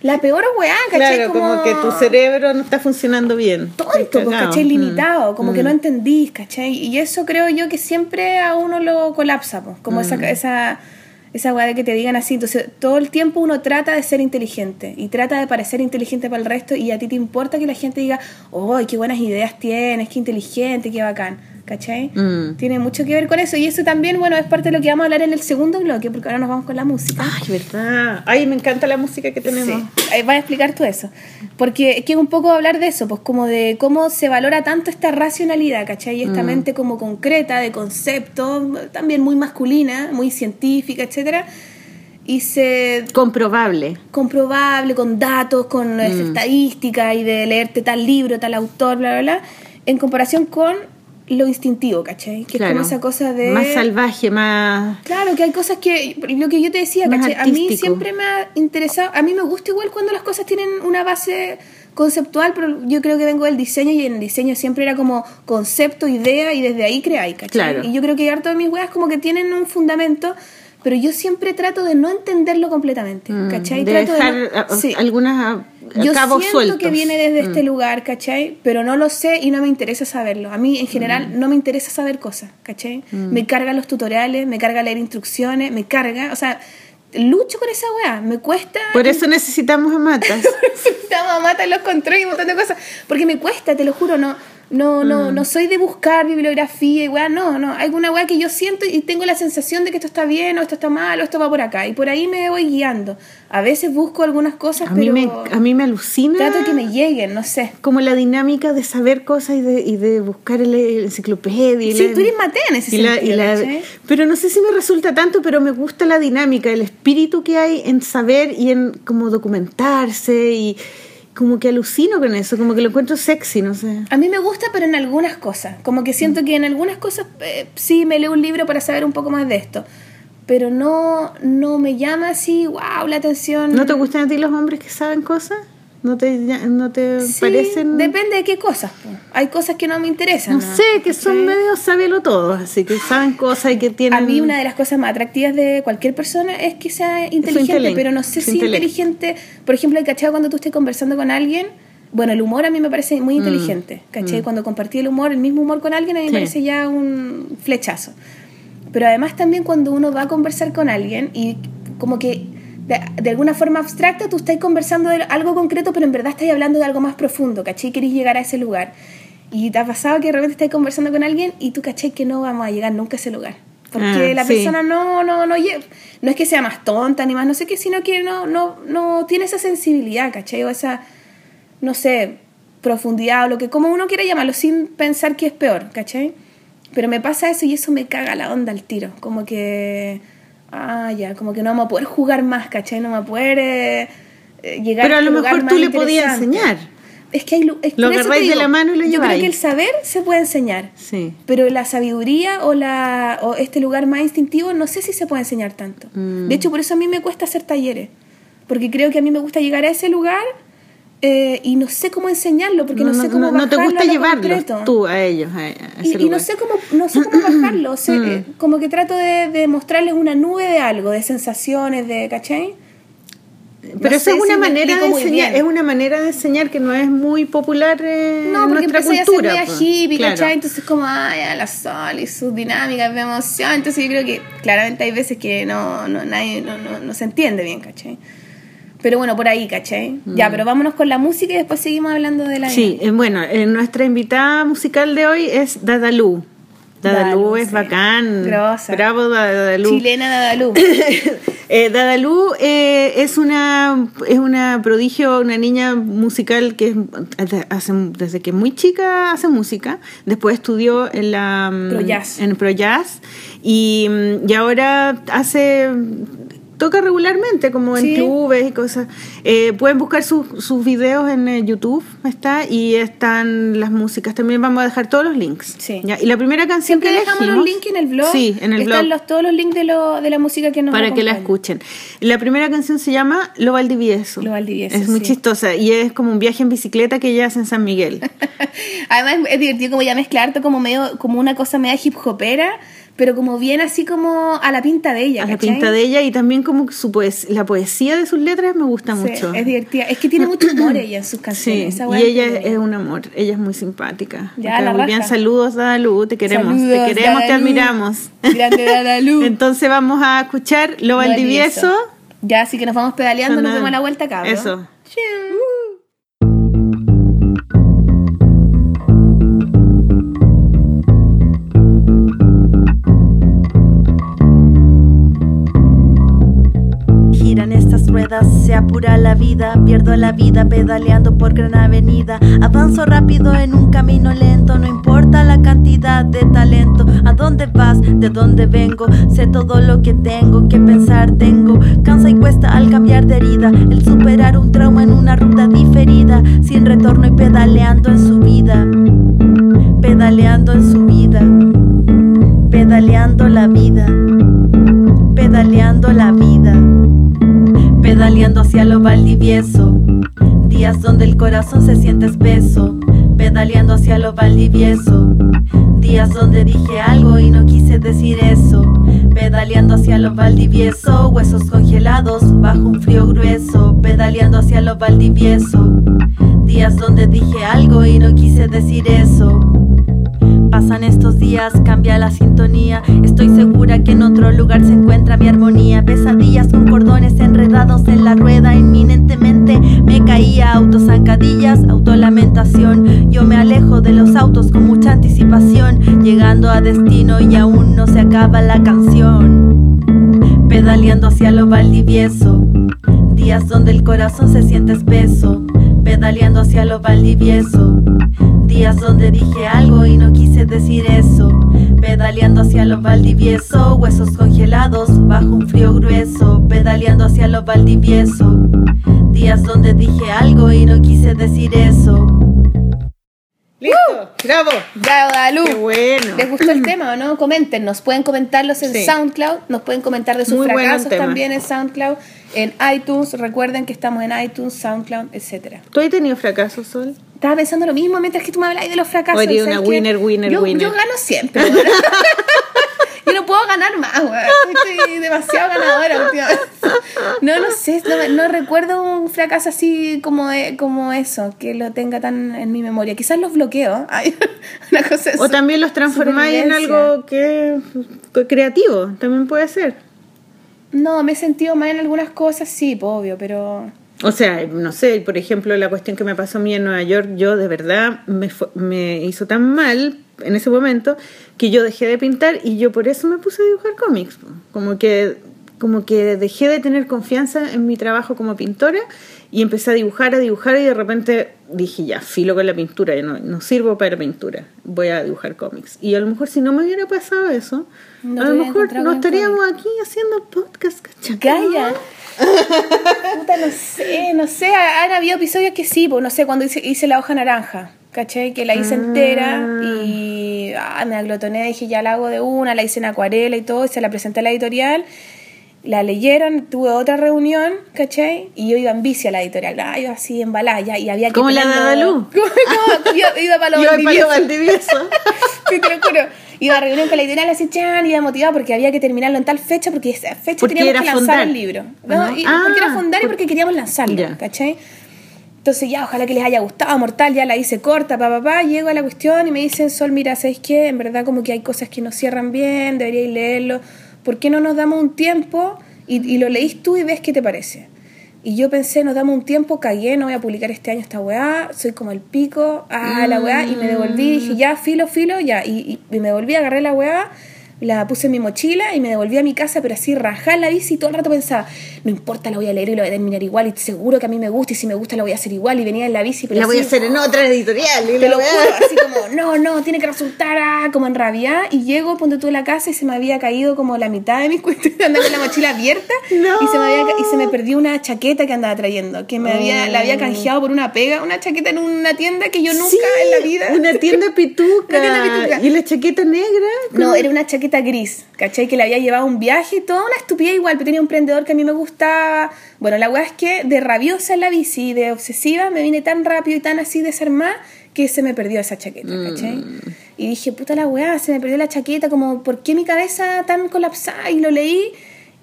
la peor weá, ¿cachai? Claro, como... que tu cerebro no está funcionando bien. tonto, Estás pues. ¿cachai? Mm. Limitado, como que no entendís, ¿cachai? Y eso creo yo que siempre a uno lo colapsa, pues, como Mm. esa, esa, esa weá de que te digan así. Entonces, todo el tiempo uno trata de ser inteligente y trata de parecer inteligente para el resto y a ti te importa que la gente diga, ¡ay, qué buenas ideas tienes, qué inteligente, qué bacán! ¿Cachai? Mm. Tiene mucho que ver con eso y eso también, bueno, es parte de lo que vamos a hablar en el segundo bloque, porque ahora nos vamos con la música. Ay, verdad. Ay, me encanta la música que tenemos. Sí, vas a explicar tú eso. Porque quiero un poco hablar de eso, pues como de cómo se valora tanto esta racionalidad, ¿cachai? Y esta mente como concreta, de conceptos, también muy masculina, muy científica, etcétera. Y se Comprobable. comprobable, con datos, con estadísticas y de leerte tal libro, tal autor, bla, bla, bla, en comparación con lo instintivo, ¿cachai? Que Claro. es como esa cosa de... Más salvaje, más. Claro, que hay cosas que, lo que yo te decía, ¿cachai? A mí siempre me ha interesado, a mí me gusta igual cuando las cosas tienen una base conceptual, pero yo creo que vengo del diseño y en el diseño siempre era como concepto, idea y desde ahí creáis, ¿cachai? Claro. Y yo creo que harto de mis weas como que tienen un fundamento, pero yo siempre trato de no entenderlo completamente, Mm, ¿cachai? de Trato dejar no- a- sí. algunas Yo cabos siento sueltos. Mm. que viene desde este lugar, ¿cachai? Pero no lo sé y no me interesa saberlo. A mí, en general, Mm. no me interesa saber cosas, ¿cachai? Me cargan los tutoriales, me carga leer instrucciones, me carga, o sea, lucho con esa weá, me cuesta... Por eso necesitamos a matas. Necesitamos a matar los controles y un montón de cosas. Porque me cuesta, te lo juro, no... No, Mm. no, no soy de buscar bibliografía y weá, no, no. Hay alguna weá que yo siento y tengo la sensación de que esto está bien o esto está mal o esto va por acá. Y por ahí me voy guiando. A veces busco algunas cosas, A mí, pero me, a mí me alucina. trato que me lleguen, no sé. como la dinámica de saber cosas y de, y de buscar la enciclopedia. y Sí, la- tú eres matea en ese y la- sentido, y la- ¿cachai? pero no sé si me resulta tanto, pero me gusta la dinámica, el espíritu que hay en saber y en como documentarse y como que alucino con eso, como que lo encuentro sexy, no sé. A mí me gusta, pero en algunas cosas. Como que siento que en algunas cosas eh, sí me leo un libro para saber un poco más de esto. Pero no, no me llama así, wow, la atención. ¿No te gustan a ti los hombres que saben cosas? ¿No te, no te Sí, parecen...? Depende de qué cosas. Hay cosas que no me interesan. No sé, que son medio sabelo todos, así que saben cosas y que tienen... A mí una de las cosas más atractivas de cualquier persona es que sea inteligente, pero no sé su si inteligente, por ejemplo, el cachado cuando tú estés conversando con alguien, bueno, el humor a mí me parece muy inteligente, ¿cachai? Cuando compartí el humor, el mismo humor con alguien, a mí me Mm. Parece ya un flechazo. Pero además también cuando uno va a conversar con alguien y como que de, de alguna forma abstracta tú estás conversando de algo concreto, pero en verdad estás hablando de algo más profundo, ¿cachai? Querés llegar a ese lugar. Y te ha pasado que de repente estás conversando con alguien y tú, ¿cachai? Que no vamos a llegar nunca a ese lugar. Porque Ah, la sí. persona no, no, no, no es que sea más tonta ni más no sé qué, sino que no, no, no tiene esa sensibilidad, ¿cachai? O esa, no sé, profundidad o lo que, como uno quiera llamarlo, sin pensar que es peor, ¿cachai? Pero me pasa eso y eso me caga la onda al tiro. Como que, ah, ya, como que no vamos a poder jugar más, ¿cachai? No vamos a poder eh, eh, llegar Pero a lo mejor tú le podías enseñar. Es que hay... Es, Lo agarráis de digo, la mano y lo Yo creo que el saber se puede enseñar. Sí. Pero la sabiduría o, la, o este lugar más instintivo no sé si se puede enseñar tanto. Mm. De hecho, por eso a mí me cuesta hacer talleres. Porque creo que a mí me gusta llegar a ese lugar eh, y no sé cómo enseñarlo, porque no, sé cómo no te bajarlo gusta a lo llevarlos concreto. tú a ellos. A, a Y, ese y no sé cómo no sé cómo bajarlo. o sea, Mm. eh, como que trato de, de mostrarles una nube de algo, de sensaciones, de ¿cachai? Pero No es una si manera de enseñar, es una manera de enseñar que no es muy popular eh, No, en porque nuestra empecé a cultura. hacer media pues. hippie, Claro. ¿cachai? Entonces como, ay, a la sol y sus dinámicas de emoción. Entonces yo creo que claramente hay veces que no, no, nadie, no, no, no se entiende bien, ¿cachai? Pero bueno, por ahí, ¿cachai? Ya, pero vámonos con la música y después seguimos hablando de la Mm. Sí, eh, bueno, eh, nuestra invitada musical de hoy es Dadalú. Dadalú Dadalú, es sí. bacán. Grosa. Bravo, Dadalú. Chilena Dadalú. Eh, Dadalú eh, es una es una prodigio, una niña musical que es- hace, desde que muy chica hace música. Después estudió en la mm, Pro Jazz. en Pro Jazz y, mm, y ahora hace toca regularmente como en Sí. clubes y cosas. Eh, pueden buscar sus, sus videos en eh, YouTube, está y están las músicas. También vamos a dejar todos los links. Sí. ¿ya? Y la primera canción Siempre que dejamos los links en el blog. Sí, en el Están blog los, todos los links de, lo, de la música que nos para que la escuchen. La primera canción se llama Lo Valdivieso. Lo Valdivieso, Es muy sí. chistosa y es como un viaje en bicicleta que ella hace en San Miguel. Además es divertido como ya mezclar como medio, como una cosa media hip hopera, pero como bien así como a la pinta de ella. a la pinta de ella y también como su poes- la poesía de sus letras me gusta Sí, mucho. es divertida. Es que tiene mucho humor ella en sus Sí, canciones. esa y ella es un amor, ella es muy simpática. Ya, la muy bien, saludos Dadalú, te queremos, Saludos, te queremos, te admiramos. Grande Dadalú. Entonces vamos a escuchar Lo Valdivieso. Ya, así que nos vamos pedaleando, nos demos la vuelta, cabrón. Eso. Se apura la vida, pierdo la vida pedaleando por gran avenida. Avanzo rápido en un camino lento, no importa la cantidad de talento. ¿A dónde vas? ¿De dónde vengo? Sé todo lo que tengo que pensar, tengo. Cansa y cuesta al cambiar de herida, el superar un trauma en una ruta diferida, sin retorno y pedaleando en su vida. Pedaleando en su vida, pedaleando la vida pedaleando la vida, pedaleando hacia lo valdivieso, días donde el corazón se siente espeso, pedaleando hacia lo valdivieso, días donde dije algo y no quise decir eso, pedaleando hacia lo valdivieso, huesos congelados bajo un frío grueso, pedaleando hacia lo valdivieso, días donde dije algo y no quise decir eso. Pasan estos días, cambia la sintonía. Estoy segura que en otro lugar se encuentra mi armonía. Pesadillas con cordones enredados en la rueda. Inminentemente me caía autozancadillas, autolamentación. Yo me alejo de los autos con mucha anticipación. Llegando a destino y aún no se acaba la canción. Pedaleando hacia lo valdivieso. Días donde el corazón se siente espeso. Pedaleando hacia lo valdivieso días donde dije algo y no quise decir eso. Pedaleando hacia lo valdivieso, huesos congelados bajo un frío grueso. Pedaleando hacia lo valdivieso. Días donde dije algo y no quise decir eso. ¡Listo! ¡Bravo! Bravo, Dalu. ¡Qué bueno! ¿Les gustó el tema o no? Coméntenos. Pueden comentarlos en Sí. SoundCloud. Nos pueden comentar de sus Muy fracasos también en SoundCloud. En iTunes. Recuerden que estamos en iTunes, SoundCloud, etcétera. ¿Tú has tenido fracasos, Sol? Estaba pensando lo mismo mientras que tú me hablabas de los fracasos. Oye, ¿sabes una winner, winner, yo, winner. Yo gano siempre. yo no puedo ganar más, weón. Estoy demasiado ganadora últimamente. No, no sé, no, no recuerdo un fracaso así como, de- como eso, que lo tenga tan en mi memoria. Quizás los bloqueo. Ay, una cosa O también los transformáis en algo que, creativo, también puede ser. No, me he sentido mal en algunas cosas, sí, pues, obvio, pero... O sea, no sé, por ejemplo, la cuestión que me pasó a mí en Nueva York, yo de verdad me, me hizo tan mal en ese momento que yo dejé de pintar y yo por eso me puse a dibujar cómics. Como que, como que dejé de tener confianza en mi trabajo como pintora y empecé a dibujar, a dibujar y de repente dije, ya, filo con la pintura, yo no, no sirvo para pintura, voy a dibujar cómics. Y a lo mejor si no me hubiera pasado eso, No a lo mejor no estaríamos aquí haciendo podcast, ¿cachai? Gaya. Puta, no sé, no sé. Han habido episodios que sí, no sé, cuando hice, hice la hoja naranja, ¿cachai? Que la hice entera y ah, me aglotoné, dije ya la hago de una, la hice en acuarela y todo, y se la presenté a la editorial. La leyeron, tuve otra reunión, ¿cachai? Y yo iba en bici a la editorial, ah, iba así embalada ya, y había que. ¿Cómo la tenerlo- Dadalú? ¿Cómo? Iba, iba para los Valdivieso. Sí, te lo juro. Iba a reunión con la editorial así, chan, iba motivada porque había que terminarlo en tal fecha, porque esa fecha Porque teníamos que lanzar fondar. el libro. ¿O ¿no? Y Ah, porque era fondar y por- porque queríamos lanzarlo, Ya. ¿cachai? Entonces ya, ojalá que les haya gustado, mortal, ya la hice corta, pa, pa, pa, llego a la cuestión y me dicen, Sol, mira, ¿sabes qué? En verdad como que hay cosas que no cierran bien, deberíais leerlo, ¿por qué no nos damos un tiempo y, y lo leís tú y ves qué te parece? Y yo pensé, nos damos un tiempo, cagué, no voy a publicar este año esta weá, soy como el pico, ah, la weá, y me devolví, dije, ya, filo, filo, ya, y, y- me devolví, agarré la weá, la puse en mi mochila y me devolví a mi casa, pero así rajá en la bici y todo el rato pensaba, no importa, la voy a leer y la voy a terminar igual, y seguro que a mí me gusta, y si me gusta la voy a hacer igual, y venía en la bici, pero La voy a así, hacer en otra editorial. y te lo juro, así como, no, no, tiene que resultar, ah, como en rabia. Y llego, ponte tú a la casa y se me había caído como la mitad de mis cuestiones, andaba con la mochila abierta. No. Y, se me había, y se me perdió una chaqueta que andaba trayendo, que me había, la había canjeado por una pega, una chaqueta en una tienda que yo nunca Sí, en la vida. Una tienda pituca. Una tienda pituca. Y la chaqueta negra. No, era una chaqueta gris, ¿cachai? Que le había llevado un viaje, toda una estupidez igual, pero tenía un emprendedor que a mí me gustaba. Bueno, la weá es que de rabiosa en la bici, de obsesiva, me vine tan rápido y tan así desarmada que se me perdió esa chaqueta, ¿cachai? Mm. Y dije, puta la weá, se me perdió la chaqueta, como, ¿por qué mi cabeza tan colapsada? Y lo leí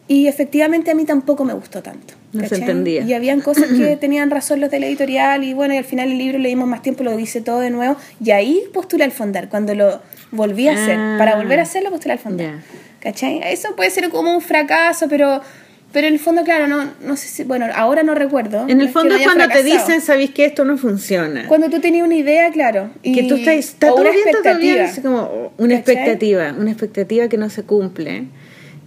y efectivamente a mí tampoco me gustó tanto. No se entendía. Y habían cosas que tenían razón los de la editorial y bueno, y al final el libro leímos más tiempo, lo hice todo de nuevo y ahí postulé al fondar, cuando lo volví a hacer. Ah. Para volver a hacerlo postulé al fondar. Ya. ¿Cachai? Eso puede ser como un fracaso, pero, pero en el fondo, claro, no, no sé si, bueno, ahora no recuerdo. En el fondo es cuando te dicen, sabéis que esto no funciona. Cuando tú tenías una idea, claro. Y, que tú estás, está todo una expectativa. así como una ¿Cachai? expectativa, una expectativa que no se cumple.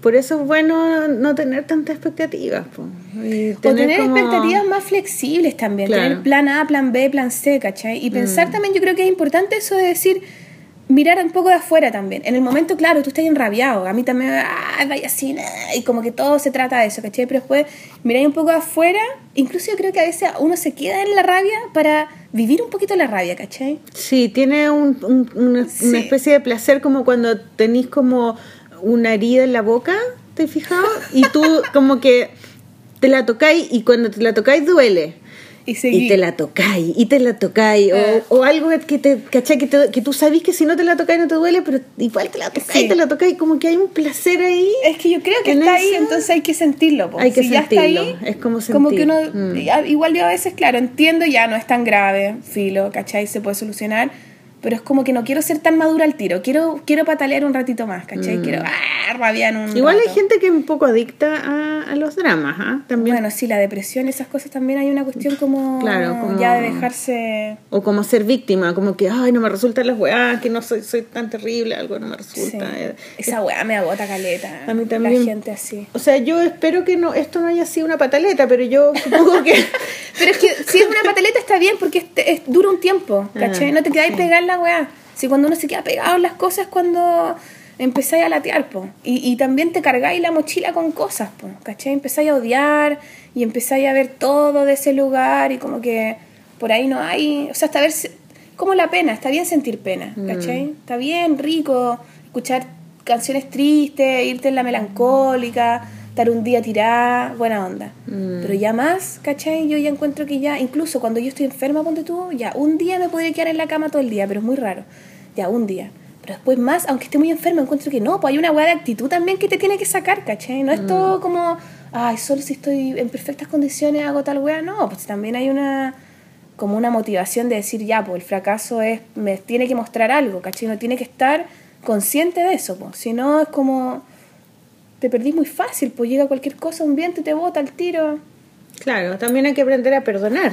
Por eso es bueno no tener tantas expectativas. Y O tener como- expectativas más flexibles también, Claro. tener plan A, plan B, plan C, ¿cachai? Y Mm. pensar también, yo creo que es importante eso de decir, mirar un poco de afuera también. En el momento, claro, tú estás enrabiado, a mí también, ah, vaya así, nah", y como que todo se trata de eso, ¿cachai? Pero después mirar un poco de afuera, incluso yo creo que a veces uno se queda en la rabia para vivir un poquito la rabia, ¿cachai? Sí, tiene un- un- una, Sí. una especie de placer como cuando tenés como una herida en la boca, ¿te has fijado? Y tú como que te la tocáis y cuando te la tocáis duele. Y. Y te la tocáis, y te la tocáis, Ah. o, o algo que te, ¿cachai? Que, te- que tú sabes que si no te la tocáis no te duele, pero igual te la tocáis, Sí. te la tocáis, como que hay un placer ahí. Es que yo creo que está ahí, entonces hay que sentirlo. po. Hay que si ya está sentirlo, ahí, es como Como que sentir. uno, Mm. igual yo a veces, claro, entiendo ya no es tan grave, filo, ¿cachai? Se puede solucionar, pero es como que no quiero ser tan madura al tiro, quiero, quiero patalear un ratito más, ¿cachai? Quiero ah, rabiar un Mm. Igual hay gente que es un poco adicta a, a los dramas, ¿ah? También. Bueno, sí, la depresión, esas cosas también hay una cuestión como, Claro, como- ya de dejarse... O como ser víctima, como que, ay, no me resultan las weas, que no soy, soy tan terrible, algo no me resulta. Eh, Esa weá me agota caleta. A mí también. La gente así. O sea, yo espero que no esto no haya sido una pataleta, pero yo supongo que... Pero es que si es una pataleta está bien porque es, es- dura un tiempo, ¿cachai? Ah, no te quedáis sí. pegar la weá. Si cuando uno se queda pegado en las cosas es cuando empezáis a latear, po. Y, y también te cargáis la mochila con cosas, po, ¿cachai? Empezáis a odiar y empezáis a ver todo de ese lugar y como que por ahí no hay... O sea, hasta ver... Como la pena, está bien sentir pena, ¿cachai? Está bien, rico, escuchar canciones tristes, irte en la melancólica, estar un día tirada, buena onda. Pero ya más, ¿cachai? Yo ya encuentro que ya, incluso cuando yo estoy enferma, ponte tú, ya un día me podría quedar en la cama todo el día, pero es muy raro. Ya, un día. Pero después más, aunque esté muy enferma, encuentro que no, pues hay una hueá de actitud también que te tiene que sacar, ¿cachai? No es todo como, ay, solo si estoy en perfectas condiciones hago tal hueá, no, pues también hay una como una motivación de decir, ya, pues el fracaso es, me tiene que mostrar algo, ¿cachai? No tiene que estar consciente de eso, pues. Si no, es como, te perdís muy fácil, pues llega cualquier cosa, un viento y te bota al tiro. Claro, también hay que aprender a perdonar.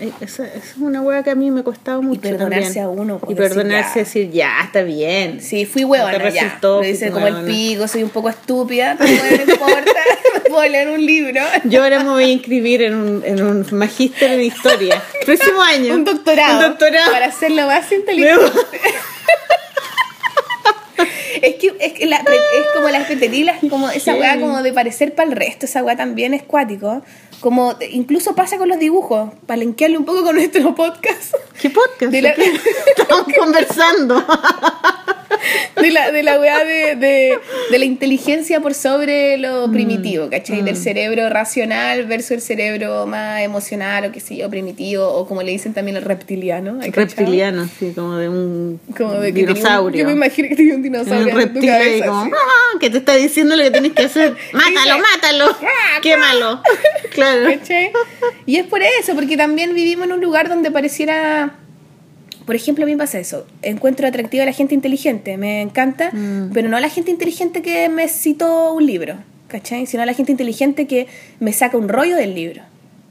Esa, esa es una hueá que a mí me ha costado mucho perdonarse también. a uno, pues, Y perdonarse, decir, decir, ya, está bien. Sí, fui No huevona, te ya. resultó, Lo dice como el pico, soy un poco estúpida, pero no importa, puedo leer un libro. Yo ahora me voy a inscribir en un, en un magíster en historia. Próximo año. Un doctorado. Un doctorado. Para ser lo más inteligente. Es que, es, que la- es como las petelilas, como esa weá como de parecer para el resto, esa weá también es cuático. Como incluso pasa con los dibujos, para linkearle un poco con nuestro podcast. ¿Qué podcast? De la- ¿Qué? Estamos conversando. De la, de la weá de, de, de la inteligencia por sobre lo primitivo, ¿cachai? Del cerebro racional versus el cerebro más emocional o qué sé yo, primitivo, o como le dicen también el reptiliano. Reptiliano, sí, como de un Como de que tenía un- dinosaurio. yo me imagino que tenía un dinosaurio. un reptil ahí como. "Ah", que te está diciendo lo que tienes que hacer. Mátalo, mátalo. Quémalo. Claro. ¿Cachai? Y es por eso, porque también vivimos en un lugar donde pareciera. Por ejemplo, a mí me pasa eso. Encuentro atractiva a la gente inteligente, me encanta, Mm. pero no a la gente inteligente que me citó un libro, ¿cachai? Sino a la gente inteligente que me saca un rollo del libro.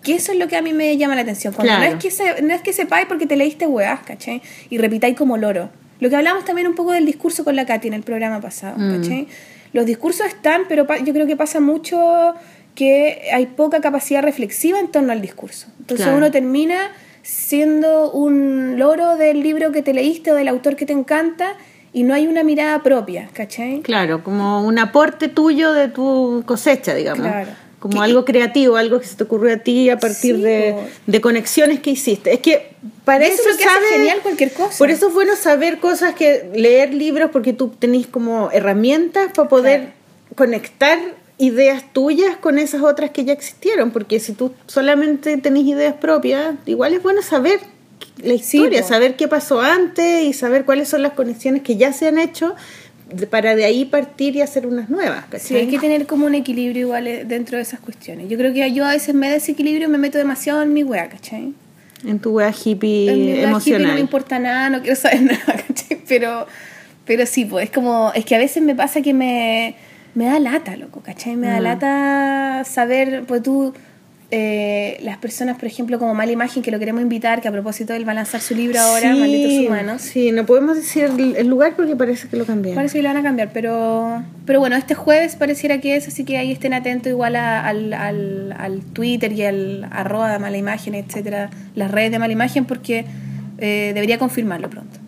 Que eso es lo que a mí me llama la atención. Cuando Claro. no, es que se- no es que sepáis porque te leíste weás, ¿cachai? Y repitáis como loro. Lo que hablamos también un poco del discurso con la Katy en el programa pasado, Mm. ¿cachai? Los discursos están, pero yo creo que pasa mucho que hay poca capacidad reflexiva en torno al discurso. Entonces Claro. uno termina siendo un loro del libro que te leíste o del autor que te encanta y no hay una mirada propia, ¿cachai? Claro, como un aporte tuyo de tu cosecha, digamos. Claro. Como algo creativo, algo que se te ocurrió a ti a partir Sí, de, de conexiones que hiciste. Es que para eso eso, que hace sabe- genial cualquier cosa. Por eso es bueno saber cosas que leer libros porque tú tenés como herramientas para poder Claro. conectar ideas tuyas con esas otras que ya existieron, porque si tú solamente tenés ideas propias, igual es bueno saber la historia, saber qué pasó antes y saber cuáles son las conexiones que ya se han hecho para de ahí partir y hacer unas nuevas. Sí, hay que tener como un equilibrio igual eh, dentro de esas cuestiones. Yo creo que yo a veces me desequilibrio y me meto demasiado en mi wea, ¿cachai? En tu wea hippie En mi wea hippie emocional. no me importa nada, no quiero saber nada, ¿cachai? Pero, pero sí, pues es como, es que a veces me pasa que me, me da lata, loco, ¿cachai? Me da Mm. lata saber, pues tú, eh, las personas, por ejemplo, como Mala Imagen, que lo queremos invitar, que a propósito él va a lanzar su libro ahora, Sí, Malditos Humanos. Sí, no podemos decir el el lugar porque parece que lo cambiaron. Parece que lo van a cambiar, pero, pero bueno, este jueves pareciera que es, así que ahí estén atentos igual a- al, al, al Twitter y al arroba de mala imagen, etcétera, las redes de mala imagen, porque eh, debería confirmarlo pronto.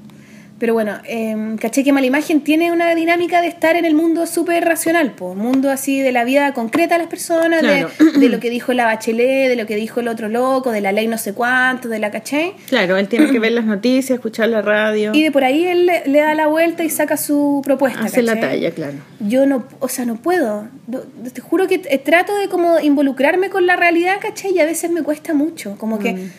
Pero bueno, eh, caché que mala imagen tiene una dinámica de estar en el mundo súper racional, po, mundo así de la vida concreta de las personas, de- Claro. de, lo que dijo la bachelet, de lo que dijo el otro loco, de la ley no sé cuánto, de la caché. Claro, él tiene que ver las noticias, escuchar la radio, Y de por ahí él le, le da la vuelta y saca su propuesta. hace la talla, claro. yo no, o sea, no puedo. Te juro que t- trato de como involucrarme con la realidad, ¿cachai? Y a veces me cuesta mucho. Como que Mm.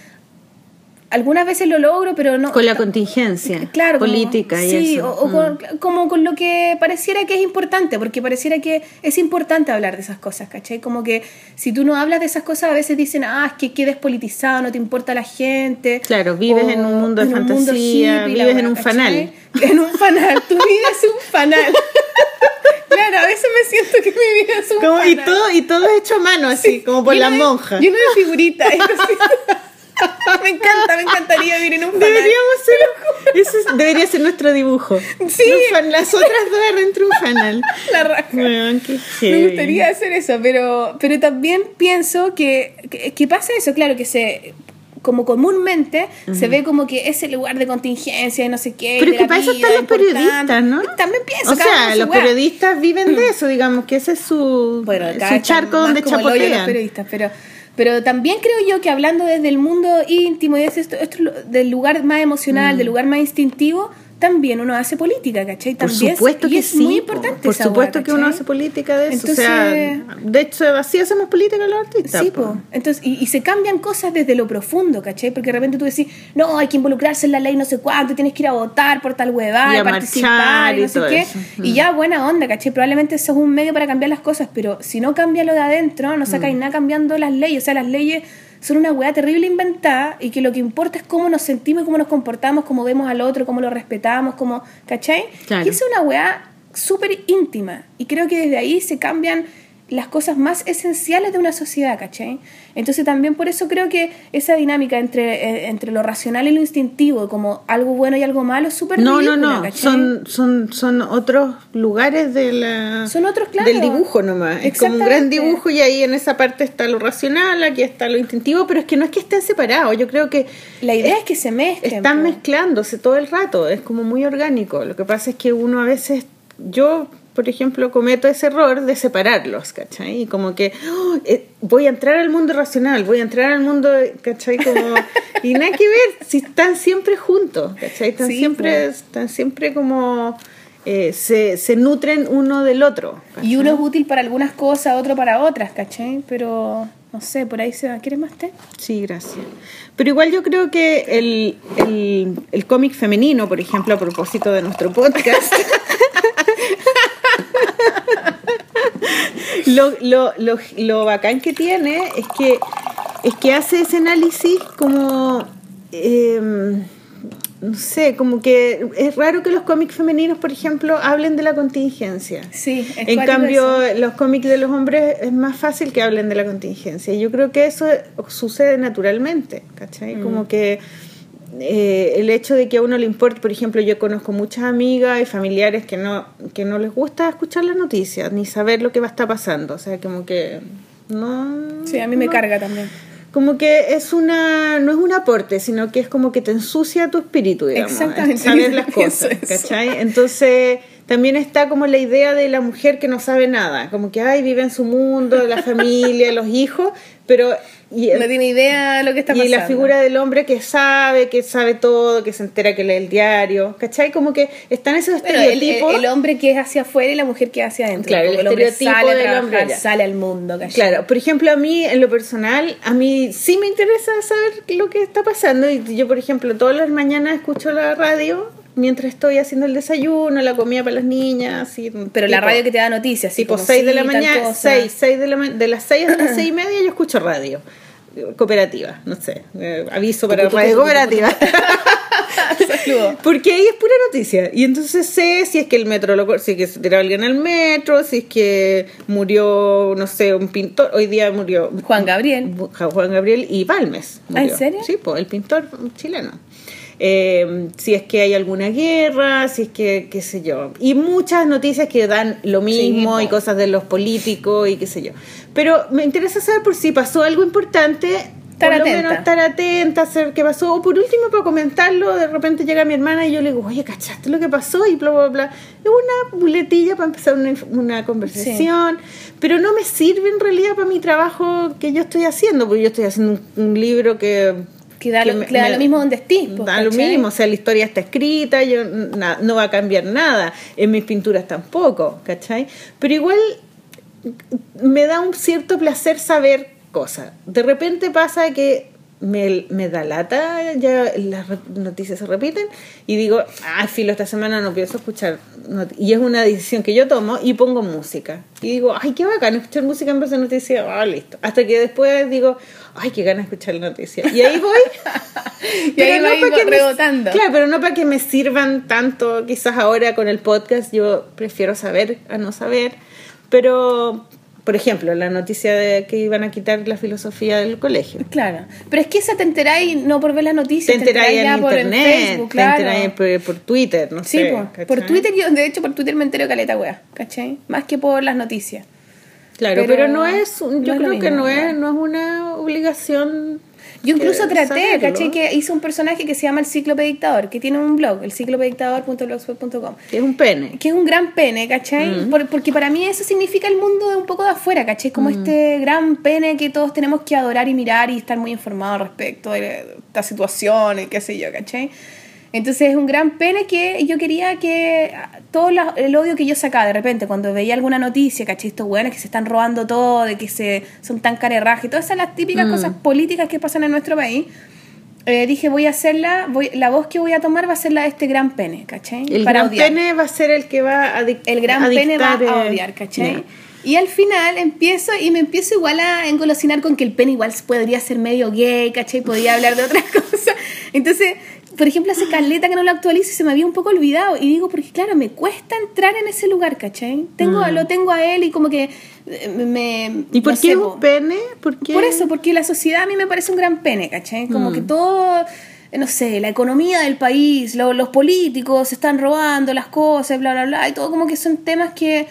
Algunas veces lo logro, pero no. Con la contingencia Claro, como- política y sí, eso. o, o Mm. con- como con lo que pareciera que es importante, porque pareciera que es importante hablar de esas cosas, ¿cachai? Como que si tú no hablas de esas cosas, a veces dicen, ah, es que qué despolitizado, no te importa la gente. Claro, vives O en un mundo de mundo fantasía, hippie, la vives en un ¿cachai? fanal. En un fanal, tu vida es un fanal. claro, a veces me siento que mi vida es un Como, fanal. y todo y todo es hecho a mano así, como por Lleno las de- monjas. Lleno de figuritas. me encanta, me encantaría vivir en un fanal. Deberíamos ser, eso es- debería ser nuestro dibujo. Sí. Fan- las otras dos dentro de un fanal. La raja. Qué Me gustaría hacer eso, pero, pero también pienso que, que, que pasa eso, claro, que se como comúnmente se ve como que es el lugar de contingencia y no sé qué. Pero es que para eso están los importante. periodistas, ¿no? También pienso, O sea, los periodistas viven de eso, digamos, que ese es su, Bueno, su charco donde hoyo los chapotean. periodistas, pero, pero también creo yo que hablando desde el mundo íntimo y desde esto, esto del lugar más emocional, del lugar más instintivo, también uno hace política, ¿cachai? Por También es- supuesto y que es sí. muy po. importante Por esa supuesto que uno hace política de eso. Entonces- o sea, de hecho, así hacemos política los artistas. Sí, po. po. Entonces, y, y se cambian cosas desde lo profundo, ¿cachai? Porque de repente tú decís, no, hay que involucrarse en la ley no sé cuánto, tienes que ir a votar por tal huevada, Y a participar y no sé qué. eso. Y ya, buena onda, ¿cachai? Probablemente eso es un medio para cambiar las cosas, pero si no cambia lo de adentro, no sacáis Mm. nada cambiando las leyes. O sea, las leyes son una hueá terrible inventada y que lo que importa es cómo nos sentimos y cómo nos comportamos, cómo vemos al otro, cómo lo respetamos, cómo, ¿cachai? Claro. Y es una hueá súper íntima. Y creo que desde ahí se cambian las cosas más esenciales de una sociedad, ¿cachai? Entonces también por eso creo que esa dinámica entre, eh, entre lo racional y lo instintivo, como algo bueno y algo malo, es súper No, no, ridícula, no. ¿cachai? Son, son, son otros lugares de la, Son otros, claro. del dibujo nomás. Es como un gran dibujo y ahí en esa parte está lo racional, aquí está lo instintivo, pero es que no es que estén separados. Yo creo que La idea es que se mezclen. están mezclándose todo el rato. Es como muy orgánico. Lo que pasa es que uno a veces, yo por ejemplo, cometo ese error de separarlos, ¿cachai? Y como que ¡oh! eh, voy a entrar al mundo racional, voy a entrar al mundo, ¿cachai? Como, y nada que ver, si están siempre juntos, ¿cachai? Están, Sí, siempre, pues. están siempre como, eh, se, se nutren uno del otro. ¿cachai? Y uno es útil para algunas cosas, otro para otras, ¿cachai? Pero, no sé, por ahí se va. ¿Quieres más té? Sí, gracias. Pero igual yo creo que el, el, el cómic femenino, por ejemplo, a propósito de nuestro podcast, lo, lo, lo, lo bacán que tiene es que, es que hace ese análisis como... em, no sé, como que es raro que los cómics femeninos, por ejemplo, hablen de la contingencia. Sí, es En cambio, eso. los cómics de los hombres es más fácil que hablen de la contingencia. Y yo creo que eso sucede naturalmente, ¿cachai? Mm. Como que eh, el hecho de que a uno le importe, por ejemplo, yo conozco muchas amigas y familiares que no, que no les gusta escuchar las noticias ni saber lo que va a estar pasando. O sea, como que no... Sí, a mí me carga también. como que es una no es un aporte sino que es como que te ensucia tu espíritu digamos Exactamente, saber las cosas. ¿cachai? entonces también está como la idea de la mujer que no sabe nada como que ay vive en su mundo la familia los hijos pero y, No tiene idea de lo que está y pasando. la figura del hombre que sabe que sabe todo que se entera que lee el diario ¿cachai? como que están esos Bueno, el, estereotipos el- el hombre que es hacia afuera y la mujer que es hacia adentro. Claro, el hombre estereotipo sale a del trabajar, hombre ya. sale al mundo, ¿cachai? Claro, por ejemplo, a mí, en lo personal, a mí sí me interesa saber lo que está pasando. Y yo, por ejemplo, todas las mañanas escucho la radio mientras estoy haciendo el desayuno, la comida para las niñas. Así, Pero la radio que te da noticias, Tipo como, 6 de la mañana, cosa. 6, 6 de, la de las 6 a las 6 y media yo escucho radio. Cooperativa, no sé, eh, aviso para radio cooperativa. Porque ahí es pura noticia. Y entonces sé si es que el metro, lo, si es que se tiró alguien al metro, si es que murió, no sé, un pintor. Hoy día murió Juan Gabriel. Juan Gabriel y Balmes. ¿Ah, en serio? Sí, pues el pintor chileno. Eh, si es que hay alguna guerra, si es que, qué sé yo. Y muchas noticias que dan lo mismo y cosas de los políticos y qué sé yo. Pero me interesa saber por si pasó algo importante. Estar por lo atenta. menos estar atenta, saber qué pasó. O por último, para comentarlo, de repente llega mi hermana y yo le digo, oye, ¿cachaste lo que pasó? Y bla, bla, bla. Es una buletilla para empezar una, una conversación. Pero no me sirve en realidad para mi trabajo que yo estoy haciendo, porque yo estoy haciendo un, un libro que Que da, que lo, me- da me- lo mismo donde estés. pues, Da lo mismo, o sea, la historia está escrita, yo na- no va a cambiar nada, en mis pinturas tampoco, ¿cachai? Pero igual me da un cierto placer saber cosas. De repente pasa que me, me da lata, ya las noticias se repiten y digo, ah, filo, esta semana no pienso escuchar. not-". Y es una decisión que yo tomo y pongo música. Y digo, ay, qué bacán escuchar música en vez de noticias. Ah, listo. Hasta que después digo, ay, qué ganas escuchar noticias. Y ahí voy. Y ahí pa' que me- claro, pero no para que me sirvan tanto. Quizás ahora con el podcast yo prefiero saber a no saber. Pero, por ejemplo, la noticia de que iban a quitar la filosofía del colegio. Claro. Pero es que esa te enteráis no por ver las Te noticias, enteráis en por internet, Facebook, claro. te enteráis por, por Twitter, no Sí, sé. po. ¿cachai? por Twitter yo, de hecho, por Twitter me entero caleta, wea, ¿cachai? Más que por las noticias. Claro, pero pero, no es, yo no es lo creo que no es, no es una obligación. Yo incluso traté. ¿cachai? Que hice un personaje que se llama el Cíclope Dictador, que tiene un blog, el ciclopedictador.blogspot.com. Que es un pene. Que es un gran pene, ¿cachai? Por- porque para mí eso significa el mundo de un poco de afuera, ¿cachai? Como este gran pene que todos tenemos que adorar y mirar y estar muy informados respecto de estas situaciones, qué sé yo, ¿cachai? Entonces es un gran pene que yo quería que ah, todo la- el odio que yo sacaba de repente cuando veía alguna noticia, ¿cachai? Estos buenos que se están robando todo, de que se son tan carerraje, todas esas las típicas cosas políticas que pasan en nuestro país. eh, dije, voy a hacerla, voy, la voz que voy a tomar va a ser la de este gran pene, ¿cachai? El Para gran odiar pene va a ser el que va a el gran a pene va a eh, odiar, ¿cachai? Y al final empiezo y me empiezo igual a engolosinar con que el pene igual podría ser medio gay, ¿cachai? Podría hablar de otras cosas. Entonces, por ejemplo, hace caleta que no lo actualizo y se me había un poco olvidado. Y digo, porque claro, me cuesta entrar en ese lugar, ¿cachai? Tengo, Lo tengo a él y como que eh, me... Mm. ¿Y por no qué sé, un pene? ¿Por, qué? Por eso, porque la sociedad a mí me parece un gran pene, ¿cachai? Como Mm. que todo, no sé, la economía del país, lo- los políticos se están robando las cosas, bla, bla, bla, y todo como que son temas que,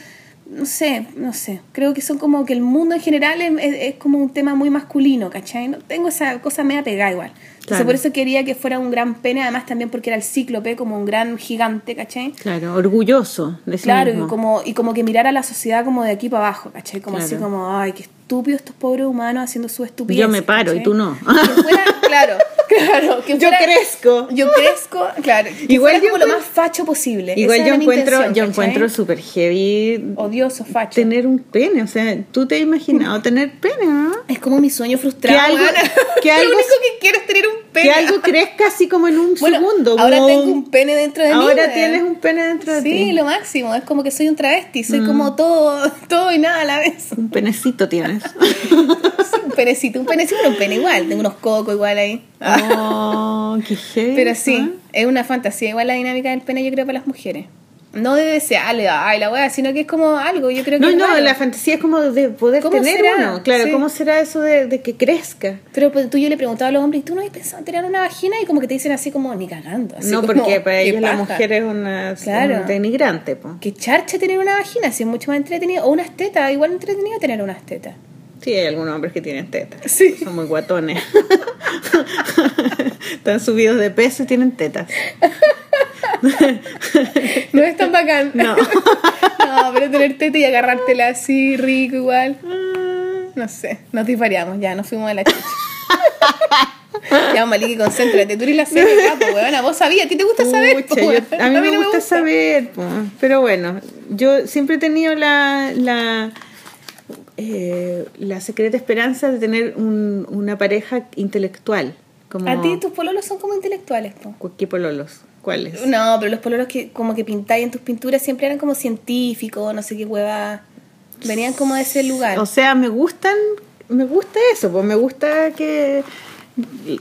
no sé, no sé, creo que son como que el mundo en general es, es- es como un tema muy masculino, ¿cachai? No tengo esa cosa media pegada igual. Entonces por eso quería que fuera un gran pene, además también porque era el cíclope, como un gran gigante, ¿cachai? Claro, orgulloso de sí Claro, mismo. y como, y como que mirar a la sociedad como de aquí para abajo, ¿cachai? Como así como, ay, qué estúpidos estos pobres humanos haciendo su estupidez. Yo me paro y tú no. Que fuera, claro, claro. Que Yo fuera- crezco. Yo crezco, claro. Igual yo como lo más facho posible. Igual Esa yo encuentro, yo encuentro súper heavy Odioso, facho. tener un pene. O sea, tú te has imaginado tener pene, ¿no? Es como mi sueño frustrado. Que algo- que lo algo- único que quiero es tener un pene. Que algo crezca así como en un Bueno, segundo. ahora como- tengo un pene dentro de mí. Ahora tienes un pene dentro de Sí, ti. lo máximo. Es como que soy un travesti. Soy Mm. como todo, todo y nada a la vez. Un penecito tienes. Sí, un penecito, un penecito, pero un pene igual. Tengo unos cocos igual ahí. Oh, qué heavy. Pero sí, ¿eh? es una fantasía igual la dinámica del pene, yo creo, para las mujeres. No de desearle, ay, la wea, sino que es como algo, yo creo que No, es no, raro. la fantasía es como de poder ¿Cómo tener será? uno. Claro, Sí. ¿cómo será eso de, de que crezca? Pero pues, tú yo le preguntaba a los hombres, ¿y tú no habías pensado en tener una vagina? Y como que te dicen así como, ni cagando. Así no, como, porque para ellos la mujer es una Claro. un denigrante. po. Que charcha tener una vagina, si es mucho más entretenido. O unas tetas, igual entretenido tener unas tetas. Sí, hay algunos hombres que tienen tetas. Sí. Son muy guatones. Están subidos de peso y tienen tetas. No es tan bacán. No. no, pero tener teta y agarrártela así, rico igual. No sé, nos disvariamos, ya, nos fuimos de la chucha. ya, Maliki, concéntrate. Tú eres la serie, capo, weona. Vos sabías, a ti te gusta saber. Po, yo- weón. a mí me gusta, saber, po. pero bueno, yo siempre he tenido la, la, eh, la secreta esperanza de tener un- una pareja intelectual. Como A ti tus pololos son como intelectuales, po. ¿Qué pololos? ¿Cuáles? No, pero los pololos que como que pintáis en tus pinturas siempre eran como científicos, no sé qué hueva. Venían como de ese lugar. O sea, me gustan, me gusta eso, pues me gusta que,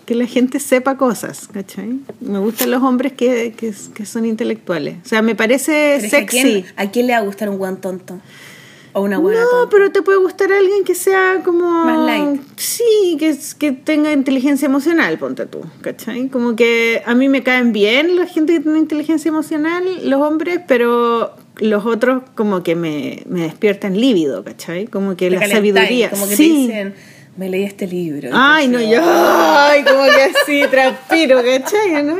que la gente sepa cosas, ¿cachai? Me gustan los hombres que, que, que son intelectuales. O sea, me parece sexy. ¿A quién, ¿A quién le va a gustar un guan tonto? O una buena No, tonta. pero te puede gustar alguien que sea como... Más light. Sí, que, que tenga inteligencia emocional, ponte tú, ¿cachai? Como que a mí me caen bien la gente que tiene inteligencia emocional, los hombres, pero los otros como que me, me despiertan lívido, ¿cachai? Como que Te la sabiduría... Como que sí. te dicen, me leí este libro. Ay, no, yo... Ay, como que así, transpiro, ¿cachai? ¿no?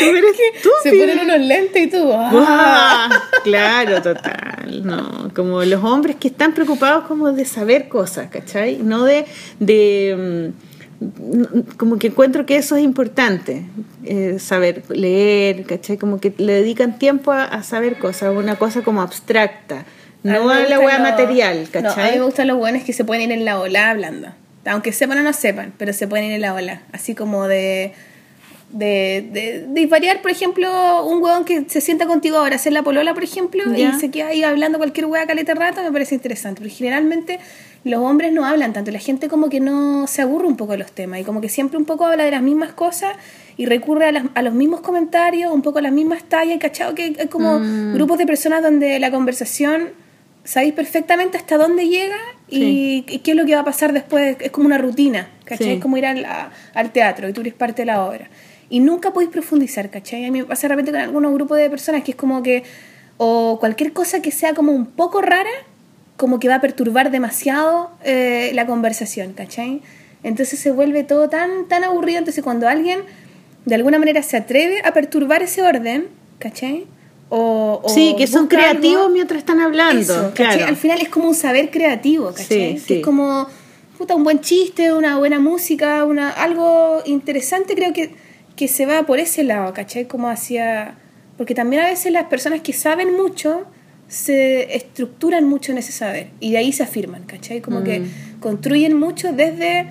Súper Se ponen unos lentes y tú. ah. Claro, total. No, como los hombres que están preocupados como de saber cosas, ¿cachai? No de, de mm, como que encuentro que eso es importante, eh, saber leer, ¿cachai? Como que le dedican tiempo a, a saber cosas, una cosa como abstracta, no a la hueá material, No, a mí ¿cachai? me gustan los buenos que se pueden ir en la ola hablando. Aunque sepan o no sepan, pero se pueden ir en la ola. Así como de. De, de, de variar, por ejemplo, un hueón que se sienta contigo ahora, hacer la polola, por ejemplo, y se queda ahí hablando cualquier hueá caleta rato, me parece interesante. Porque generalmente los hombres no hablan tanto, la gente como que no se aburre un poco de los temas y como que siempre un poco habla de las mismas cosas y recurre a, las- a los mismos comentarios, un poco a las mismas tallas, cachado que hay como grupos de personas donde la conversación sabéis perfectamente hasta dónde llega y, y qué es lo que va a pasar después. Es como una rutina, ¿cachai? Sí. Es como ir al, a- al teatro y tú eres parte de la obra. Y nunca podéis profundizar, ¿cachai? A mí me pasa de repente con algunos grupos de personas que es como que, o cualquier cosa que sea como un poco rara, como que va a perturbar demasiado eh, la conversación, ¿cachai? Entonces se vuelve todo tan, tan aburrido. Entonces cuando alguien de alguna manera se atreve a perturbar ese orden, ¿cachai? O, o Sí, que son creativos algo- mientras están hablando, eso, claro. Al final es como un saber creativo, ¿cachai? Sí, Que sí. es como puta, un buen chiste, una buena música, una, algo interesante, creo que, que se va por ese lado, ¿cachai? Como hacia... Porque también a veces las personas que saben mucho se estructuran mucho en ese saber y de ahí se afirman, ¿cachai? Como que Mm. construyen mucho desde,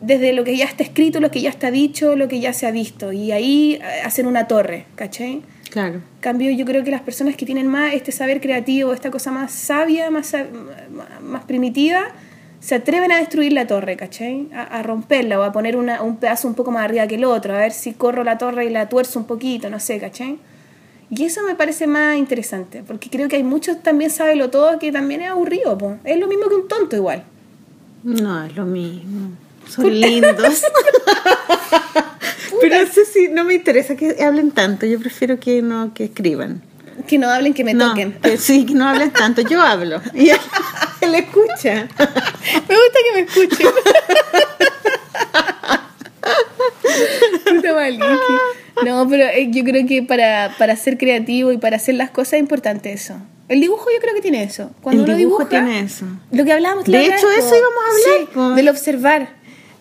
desde lo que ya está escrito, lo que ya está dicho, lo que ya se ha visto y ahí eh, hacen una torre, ¿cachai? Claro. cambio yo creo que las personas que tienen más este saber creativo, esta cosa más sabia, más, más primitiva, se atreven a destruir la torre, ¿cachai? A, a romperla o a poner una, un pedazo un poco más arriba que el otro, a ver si corro la torre y la tuerzo un poquito, no sé, ¿cachai? Y eso me parece más interesante, porque creo que hay muchos también lo todo que también es aburrido, po. es lo mismo que un tonto igual. No, es lo mismo. Son lindos. Pero no sé si no me interesa que hablen tanto. Yo prefiero que no que escriban. Que no hablen, que me no, toquen. que sí, que no hablen tanto. Yo hablo. Y él, él escucha. Me gusta que me escuchen. No, pero eh, yo creo que para, para ser creativo y para hacer las cosas es importante eso. El dibujo yo creo que tiene eso. Cuando El uno dibujo dibuja, tiene eso. Lo que hablábamos De hecho, eso íbamos a hablar, Sí, del observar.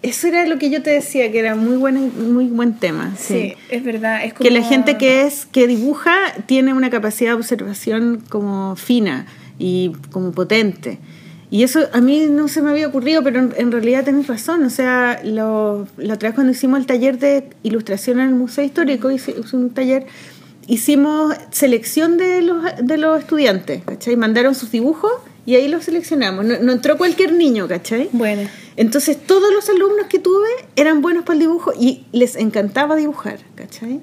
Eso era lo que yo te decía, que era muy buena, muy buen tema. Sí, Sí. es verdad. Es Que la gente que es que dibuja tiene una capacidad de observación como fina y como potente. Y eso a mí no se me había ocurrido, pero en, en realidad tenés razón. O sea, lo, la otra vez cuando hicimos el taller de ilustración en el Museo Histórico, hice, hice un taller, hicimos selección de los, de los estudiantes, ¿cachai? Mandaron sus dibujos y ahí los seleccionamos. No, no entró cualquier niño, ¿cachai? Bueno, Entonces todos los alumnos que tuve eran buenos para el dibujo y les encantaba dibujar, ¿cachai?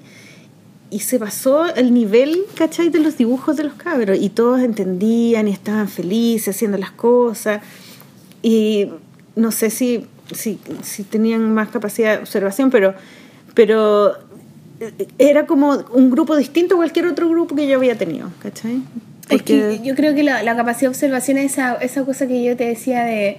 Y se pasó el nivel, ¿cachai? De los dibujos de los cabros y todos entendían y estaban felices haciendo las cosas y no sé si, si, si tenían más capacidad de observación, pero, pero eh, era como un grupo distinto a cualquier otro grupo que yo había tenido, ¿cachai? Es que yo creo que la, la capacidad de observación es esa, esa cosa que yo te decía de,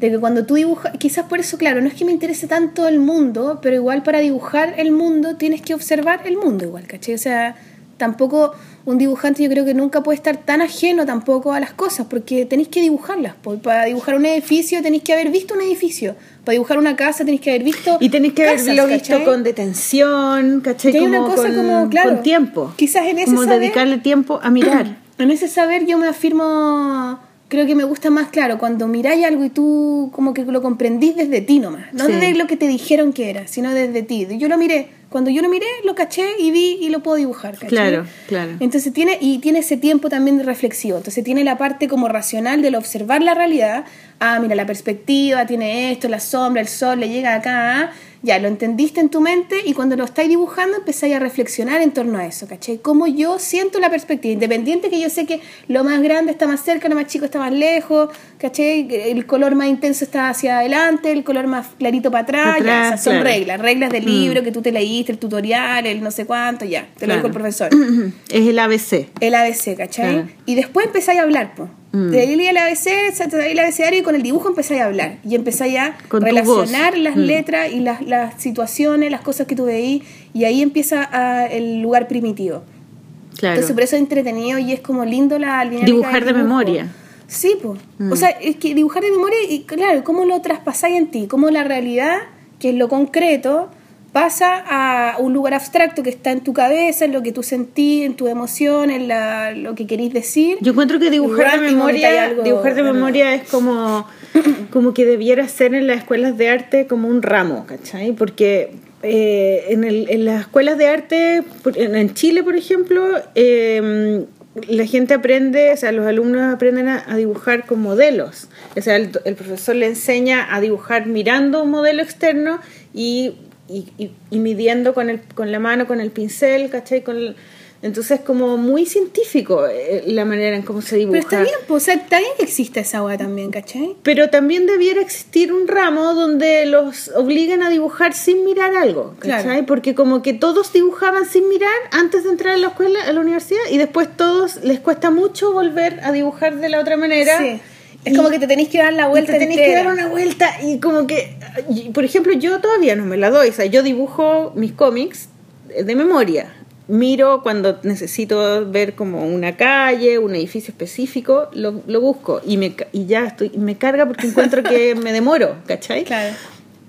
de que cuando tú dibujas, quizás por eso, claro, no es que me interese tanto el mundo, pero igual para dibujar el mundo tienes que observar el mundo igual, ¿cachai? O sea, tampoco un dibujante yo creo que nunca puede estar tan ajeno tampoco a las cosas, porque tenéis que dibujarlas. Para dibujar un edificio tenéis que haber visto un edificio. Para dibujar una casa tenéis que haber visto Y tenéis que casas, haberlo visto con detención, ¿cachai? Y hay una Como cosa con, como, claro, con tiempo. quizás en ese Como saber- dedicarle tiempo a mirar. En ese saber yo me afirmo, creo que me gusta más, claro, cuando miráis algo y tú como que lo comprendís desde ti nomás, no Sí. desde lo que te dijeron que era, sino desde ti. Yo lo miré cuando yo lo miré, lo caché y vi y lo puedo dibujar. ¿cachai? Claro, claro. Entonces tiene, y tiene ese tiempo también de reflexivo. Entonces tiene la parte como racional del observar la realidad. Ah, mira, la perspectiva, tiene esto, la sombra, el sol, le llega acá. ah. Ya, lo entendiste en tu mente y cuando lo estáis dibujando empezáis a reflexionar en torno a eso, ¿cachai? Cómo yo siento la perspectiva, independiente que yo sé que lo más grande está más cerca, lo más chico está más lejos, ¿cachai? El color más intenso está hacia adelante, el color más clarito para atrás, ya, son claro. reglas, reglas del Mm. libro que tú te leíste, el tutorial, el no sé cuánto, ya, te lo dijo el profesor. Es el ABC. El ABC, ¿cachai? Claro. Y después empezáis a hablar, pues. Mm. Te leí el ABC, te leí el abecedario y con el dibujo empezáis a hablar. Y empezáis a Con relacionar las Mm. letras y las, las situaciones, las cosas que tú veís. Y ahí empieza a- el lugar primitivo. Claro. Entonces, por eso es entretenido y es como lindo la dinámica Dibujar de dibujo. memoria. Sí, pues. Mm. O sea, es que dibujar de memoria y, claro, cómo lo traspasáis en ti, cómo la realidad, que es lo concreto, pasa a un lugar abstracto que está en tu cabeza, en lo que tú sentís, en tu emoción, en la, lo que queréis decir. Yo encuentro que dibujar de memoria, algo dibujar de de memoria es como, como que debiera ser en las escuelas de arte como un ramo, ¿cachai? Porque eh, en, el- en las escuelas de arte, en, en Chile, por ejemplo, eh, la gente aprende, o sea, los alumnos aprenden a, a dibujar con modelos. O sea, el, el profesor le enseña a dibujar mirando un modelo externo y, y, y- y midiendo con, el, con la mano, con el pincel, ¿cachai? Con el- entonces, como muy científico eh, la manera en cómo se dibuja. Pero está bien, pues, o sea, está bien que exista esa agua también, ¿cachai? Pero también debiera existir un ramo donde los obliguen a dibujar sin mirar algo, ¿cachai? Claro. Porque como que todos dibujaban sin mirar antes de entrar a la escuela, a la universidad, y después todos les cuesta mucho volver a dibujar de la otra manera. Sí. Es como que te tenéis que dar la vuelta te tenés que entera. dar una vuelta y como que, por ejemplo, yo todavía no me la doy, o sea, yo dibujo mis cómics de memoria. Miro cuando necesito ver como una calle, un edificio específico, lo, lo busco y, me, y ya estoy, me carga porque encuentro que me demoro, ¿cachai? Claro.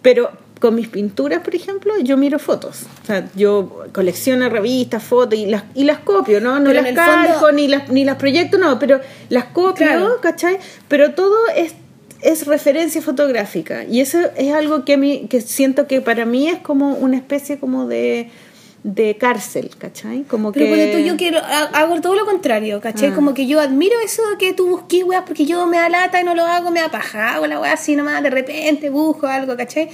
Pero con mis pinturas, por ejemplo, yo miro fotos. O sea, yo colecciono revistas, fotos y las, y las copio, ¿no? No Pero las calco fondo- ni, las, ni las proyecto, no, pero las copio, Claro. ¿cachai? Pero todo es, es referencia fotográfica. Y eso es algo que a mí, que siento que para mí es como una especie como de, de cárcel, ¿cachai? Como Pero que... cuando tú yo quiero, ha- hago todo lo contrario, ¿cachai? Ah. Como que yo admiro eso de que tú busques weas porque yo me da lata y no lo hago, me da paja, hago la wea así nomás, de repente busco algo, ¿cachai?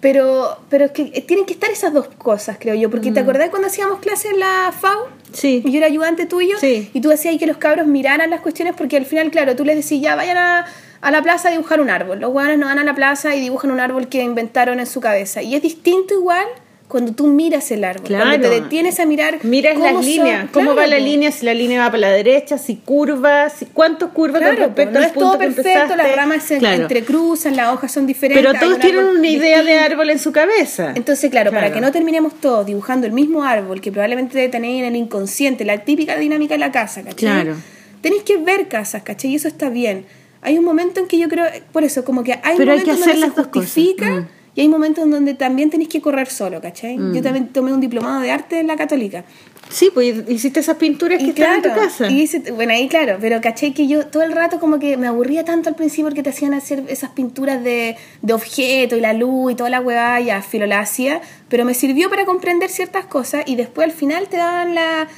Pero, pero es que tienen que estar esas dos cosas, creo yo, porque ¿te acordás cuando hacíamos clases en la FAU? Sí. Y yo era ayudante tuyo, Sí. y tú decías que los cabros miraran las cuestiones porque al final, claro, tú les decías, ya vayan a, a la plaza a dibujar un árbol. Los hueones no van a la plaza y dibujan un árbol que inventaron en su cabeza. Y es distinto igual cuando tú miras el árbol, cuando Claro. te detienes a mirar Miras las son- líneas, cómo Claro, va la línea, si la línea va para la derecha, si curva, si, cuántos curvas con Claro, respecto po, no al es punto todo perfecto, las ramas se entrecruzan, las hojas son diferentes. Pero todos un tienen una idea de árbol en su cabeza. Entonces, claro, para que no terminemos todos dibujando el mismo árbol que probablemente tenéis en el inconsciente, la típica dinámica de la casa, ¿cachai? Claro. Tenéis que ver casas, ¿cachai? Y eso está bien. Hay un momento en que yo creo, por eso, como que hay Pero hay que momentos hacer donde las se justifica Mm. y hay momentos en donde también tenéis que correr solo, ¿cachai? Yo también tomé un diplomado de arte en la católica. Sí, pues hiciste esas pinturas que están en tu casa. Y bueno, ahí claro, pero caché que yo todo el rato como que me aburría tanto al principio porque te hacían hacer esas pinturas de, de objetos y la luz y toda la huevada, ya filo la hacía, pero me sirvió para comprender ciertas cosas y después al final te daban la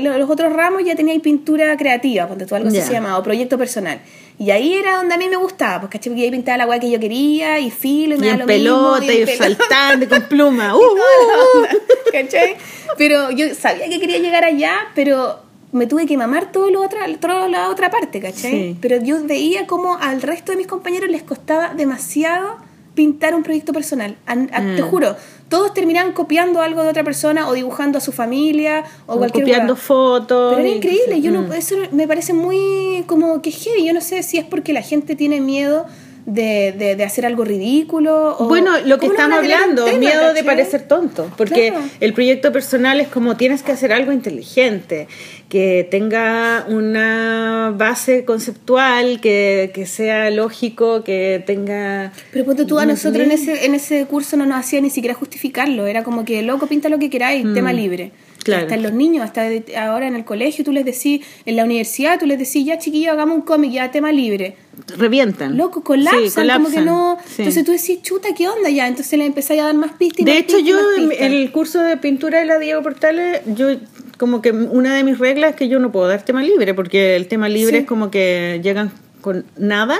los otros ramos ya tenía pintura creativa, cuando tú algo se llamaba, o proyecto personal. Y ahí era donde a mí me gustaba, pues caché, porque ahí pintaba la hueá que yo quería y filo y me Y da lo pelota, mismo, y, pelota. saltando, y con pluma. Uh, uh, uh. ¿cachai? Pero yo sabía que quería llegar allá, pero me tuve que mamar todo lo otra, toda la otra parte, ¿cachai? Sí. Pero yo veía como al resto de mis compañeros les costaba demasiado pintar un proyecto personal. A- a- Te Mm. juro, todos terminaban copiando algo de otra persona o dibujando a su familia o, O cualquier copiando fotos. Pero era increíble, yo no, Mm. eso me parece muy como que heavy, yo no sé si es porque la gente tiene miedo de, de, de hacer algo ridículo o... Bueno, lo que ¿cómo no van estamos hablando, tema, miedo de parecer tonto, porque Claro. el proyecto personal es como tienes que hacer algo inteligente, que tenga una base conceptual, que, que sea lógico, que tenga... Pero ponte tú, a ¿Me nosotros en ese, en ese curso no nos hacía ni siquiera justificarlo. Era como que, loco, pinta lo que queráis, tema libre. Claro. Hasta en los niños, hasta ahora en el colegio, tú les decís, en la universidad, tú les decís, ya chiquillo, hagamos un cómic, ya tema libre. Revientan. Loco, colapsan, Sí, como que colapsan. no. Sí. Entonces tú decís, chuta, ¿qué onda ya? Entonces le empezáis a dar más pistas. y De más hecho, pistas yo en, el curso de pintura de la Diego Portales, yo como que una de mis reglas es que yo no puedo dar tema libre, porque el tema libre Sí. es como que llegan con nada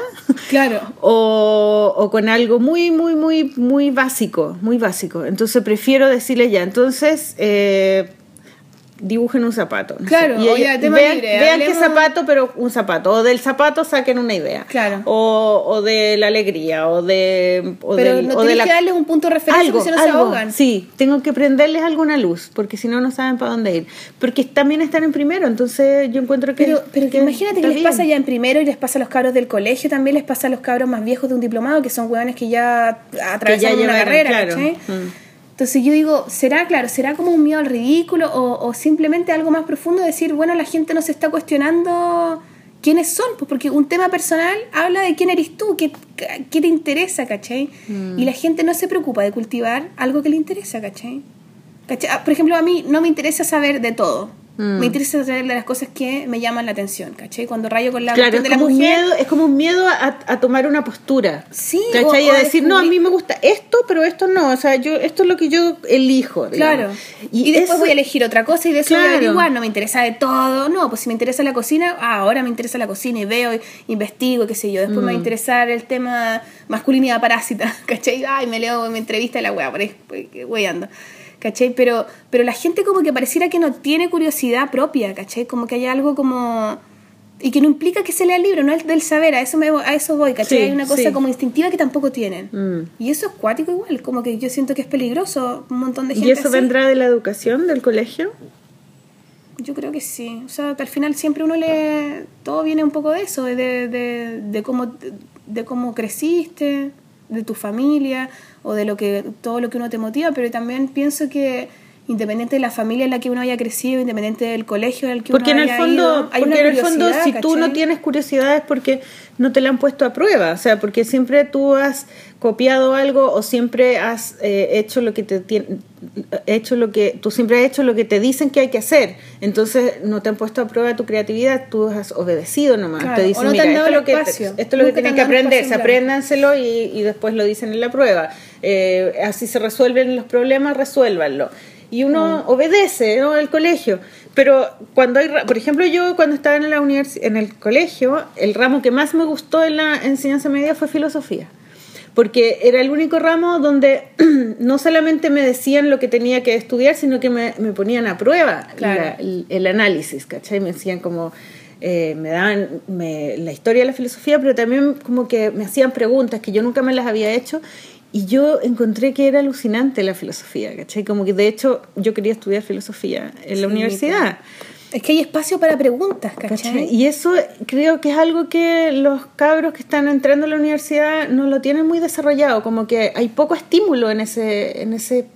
Claro. o, o con algo muy, muy, muy, muy básico, muy básico. Entonces prefiero decirle ya, entonces eh, dibujen un zapato. no sé. Claro, y tema vean, libre, vean qué zapato, pero un zapato. O del zapato saquen una idea. Claro. O, o de la alegría, o de... O Pero del- no o de la- que darles un punto de referencia porque si no se ahogan. Sí, tengo que prenderles alguna luz, porque si no, no saben para dónde ir. Porque también están en primero, entonces yo encuentro que. Pero, pero que imagínate que les bien. pasa ya en primero y les pasa a los cabros del colegio, también les pasa a los cabros más viejos de un diplomado, que son hueones que ya atravesaron una llevaron, carrera, claro. ¿cachai? Mm. Entonces yo digo, ¿será claro? ¿Será como un miedo al ridículo o, o simplemente algo más profundo? Decir, bueno, la gente no se está cuestionando quiénes son, pues porque un tema personal habla de quién eres tú, qué, qué te interesa, ¿cachai? Mm. Y la gente no se preocupa de cultivar algo que le interesa, ¿cachai? ¿Cachai? Ah, Por ejemplo, a mí no me interesa saber de todo. Mm. Me interesa saber de las cosas que me llaman la atención, ¿cachai? Cuando rayo con la Claro, es de la como, un mujer, miedo, es como un miedo a, a tomar una postura. Sí, ¿Cachai? o- a decir, no, a mí me gusta esto, pero esto no. O sea, yo esto es lo que yo elijo. digamos. Claro. Y, después eso- voy a elegir otra cosa y de eso voy a Claro. averiguar. No me interesa de todo. No, pues si me interesa la cocina, ah, ahora me interesa la cocina y veo, investigo, qué sé yo. Después me va Mm. a interesar el tema masculinidad parásita, ¿cachai? Ay, me leo, me entrevista de la weá, por ahí, weyando. ¿Cachai? Pero, pero la gente como que pareciera que no tiene curiosidad propia, ¿cachai? Como que hay algo como... Y que no implica que se lea el libro, no es del saber, a eso, me, a eso voy, ¿cachai? Sí, hay una cosa sí. como instintiva que tampoco tienen. Mm. Y eso es cuático igual, como que yo siento que es peligroso un montón de gente ¿Y eso así. vendrá de la educación, del colegio? Yo creo que sí. O sea, que al final siempre uno le... Todo viene un poco de eso, de, de, de cómo, de cómo creciste, de tu familia, o de lo que todo lo que uno te motiva, pero también pienso que independiente de la familia en la que uno haya crecido, independiente del colegio en el que Porque en uno el haya fondo, ido, hay porque en el fondo si tú no ¿cachai? tienes curiosidad es porque no te la han puesto a prueba, o sea, porque siempre tú has copiado algo o siempre has eh, hecho lo que te hecho lo que tú siempre has hecho lo que te dicen que hay que hacer, entonces no te han puesto a prueba tu creatividad, tú has obedecido nomás, Claro, te o dicen no te mira han esto dado es el lo que espacio. esto es lo que Nunca tienen que en blanco. apréndanselo y, y después lo dicen en la prueba, Eh, así se resuelven los problemas, resuélvanlo y uno Mm. obedece ¿no? al colegio. Pero cuando hay, por ejemplo, yo cuando estaba en la universi- en el colegio, el ramo que más me gustó en la enseñanza media fue filosofía. Porque era el único ramo donde no solamente me decían lo que tenía que estudiar, sino que me, me ponían a prueba Claro. la- el, el análisis, ¿cachai? Me decían como, eh, me daban me- la historia de la filosofía, pero también como que me hacían preguntas que yo nunca me las había hecho y yo encontré que era alucinante la filosofía, ¿cachai? Como que de hecho yo quería estudiar filosofía en la Sí, universidad. Es que hay espacio para preguntas, ¿cachai? ¿cachai? Y eso creo que es algo que los cabros que están entrando a la universidad no lo tienen muy desarrollado, como que hay poco estímulo en ese, en ese,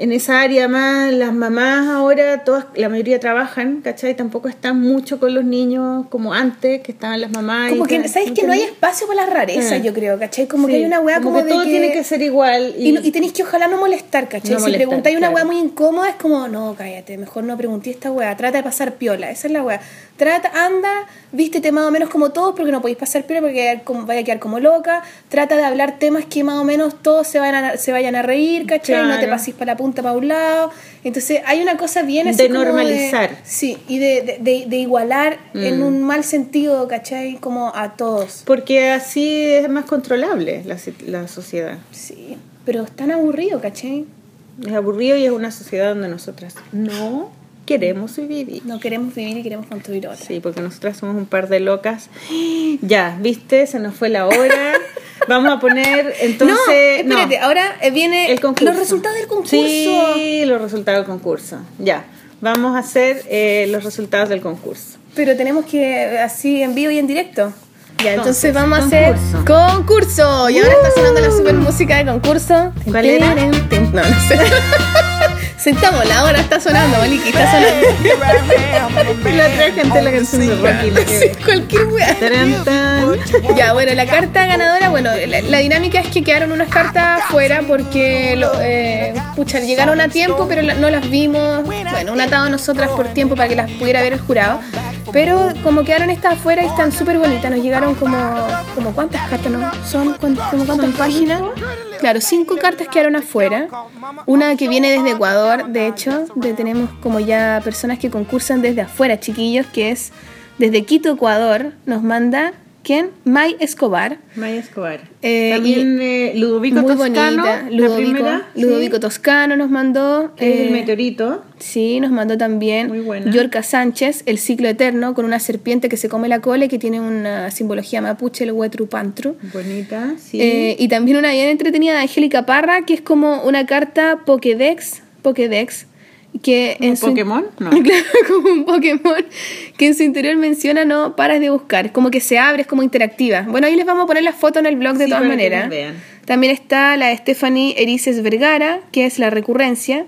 en esa área más, las mamás ahora, todas, la mayoría trabajan, ¿cachai? Tampoco están mucho con los niños como antes, que estaban las mamás. Como y que, ¿sabes que no hay espacio para las rarezas, Ah. yo creo, ¿cachai? Como Sí, que hay una weá como, que de todo tiene que ser igual. Y, tenéis que ojalá no molestar, ¿cachai? No si preguntáis una weá claro. muy incómoda, es como, no, cállate, mejor no pregunté esta weá. Trata de pasar piola, esa es la weá. Trata, anda, vístete más o menos como todos, porque no podéis pasar piola porque vaya a quedar como, loca. Trata de hablar temas que más o menos todos se vayan a, se vayan a reír, ¿cachai? No te paséis para la punta para un lado. Entonces hay una cosa bien así De como normalizar. sí, y de, de, de- de igualar en Mm. un mal sentido, ¿cachai? Como a todos. Porque así es más controlable la, la sociedad. Sí, pero es tan aburrido, ¿cachai? Es aburrido y es una sociedad donde nosotras no queremos vivir. No queremos vivir y queremos construir otra. Sí, porque nosotras somos un par de locas. Ya, ¿viste? Se nos fue la hora. Vamos a poner entonces... no, espérate, ahora eh, viene el concurso. los resultados del concurso. Sí, los resultados del concurso. Ya, vamos a hacer eh, los resultados del concurso. Pero tenemos que así en vivo y en directo. Ya, entonces, Entonces, vamos a hacer concurso. Y ahora está sonando la super música de concurso. ¿Cuál era? No, no sé. Sentamos, la hora está sonando, Maliki, está sonando. La otra gente la canción de Rocky. la que- cualquier weá. Ya, bueno, la carta ganadora, bueno, la, la dinámica es que quedaron unas cartas fuera porque lo, eh, pucha, llegaron a tiempo, pero la- no las vimos. Bueno, un atado a nosotras por tiempo para que las pudiera ver el jurado. Pero como quedaron estas afuera y están súper bonitas, nos llegaron como, como ¿cuántas cartas no? ¿Son como cuántas páginas? Claro, cinco cartas quedaron afuera. Una que viene desde Ecuador, de hecho, de- tenemos como ya personas que concursan desde afuera, chiquillos, que es desde Quito, Ecuador, nos manda, ¿quién? May Escobar. Maya Escobar. Eh, También eh, Ludovico Muy Toscano. bonita. la Ludovico, primera. sí, Ludovico Toscano nos mandó. el eh, meteorito. Sí, nos mandó también Muy buena. Yorka Sánchez, El ciclo eterno, con una serpiente que se come la cola y que tiene una simbología mapuche, el Huetru Pantru. Bonita, sí. Y también una bien entretenida de Angélica Parra, que es como una carta Pokédex, Pokédex, que ¿Como en su- Pokémon? No. Claro, como un Pokémon que en su interior menciona no paras de buscar, es como que se abre, es como interactiva. Bueno, ahí les vamos a poner la foto en el blog de Sí, todas maneras. vean. También está la de Stephanie Erices Vergara, que es la recurrencia,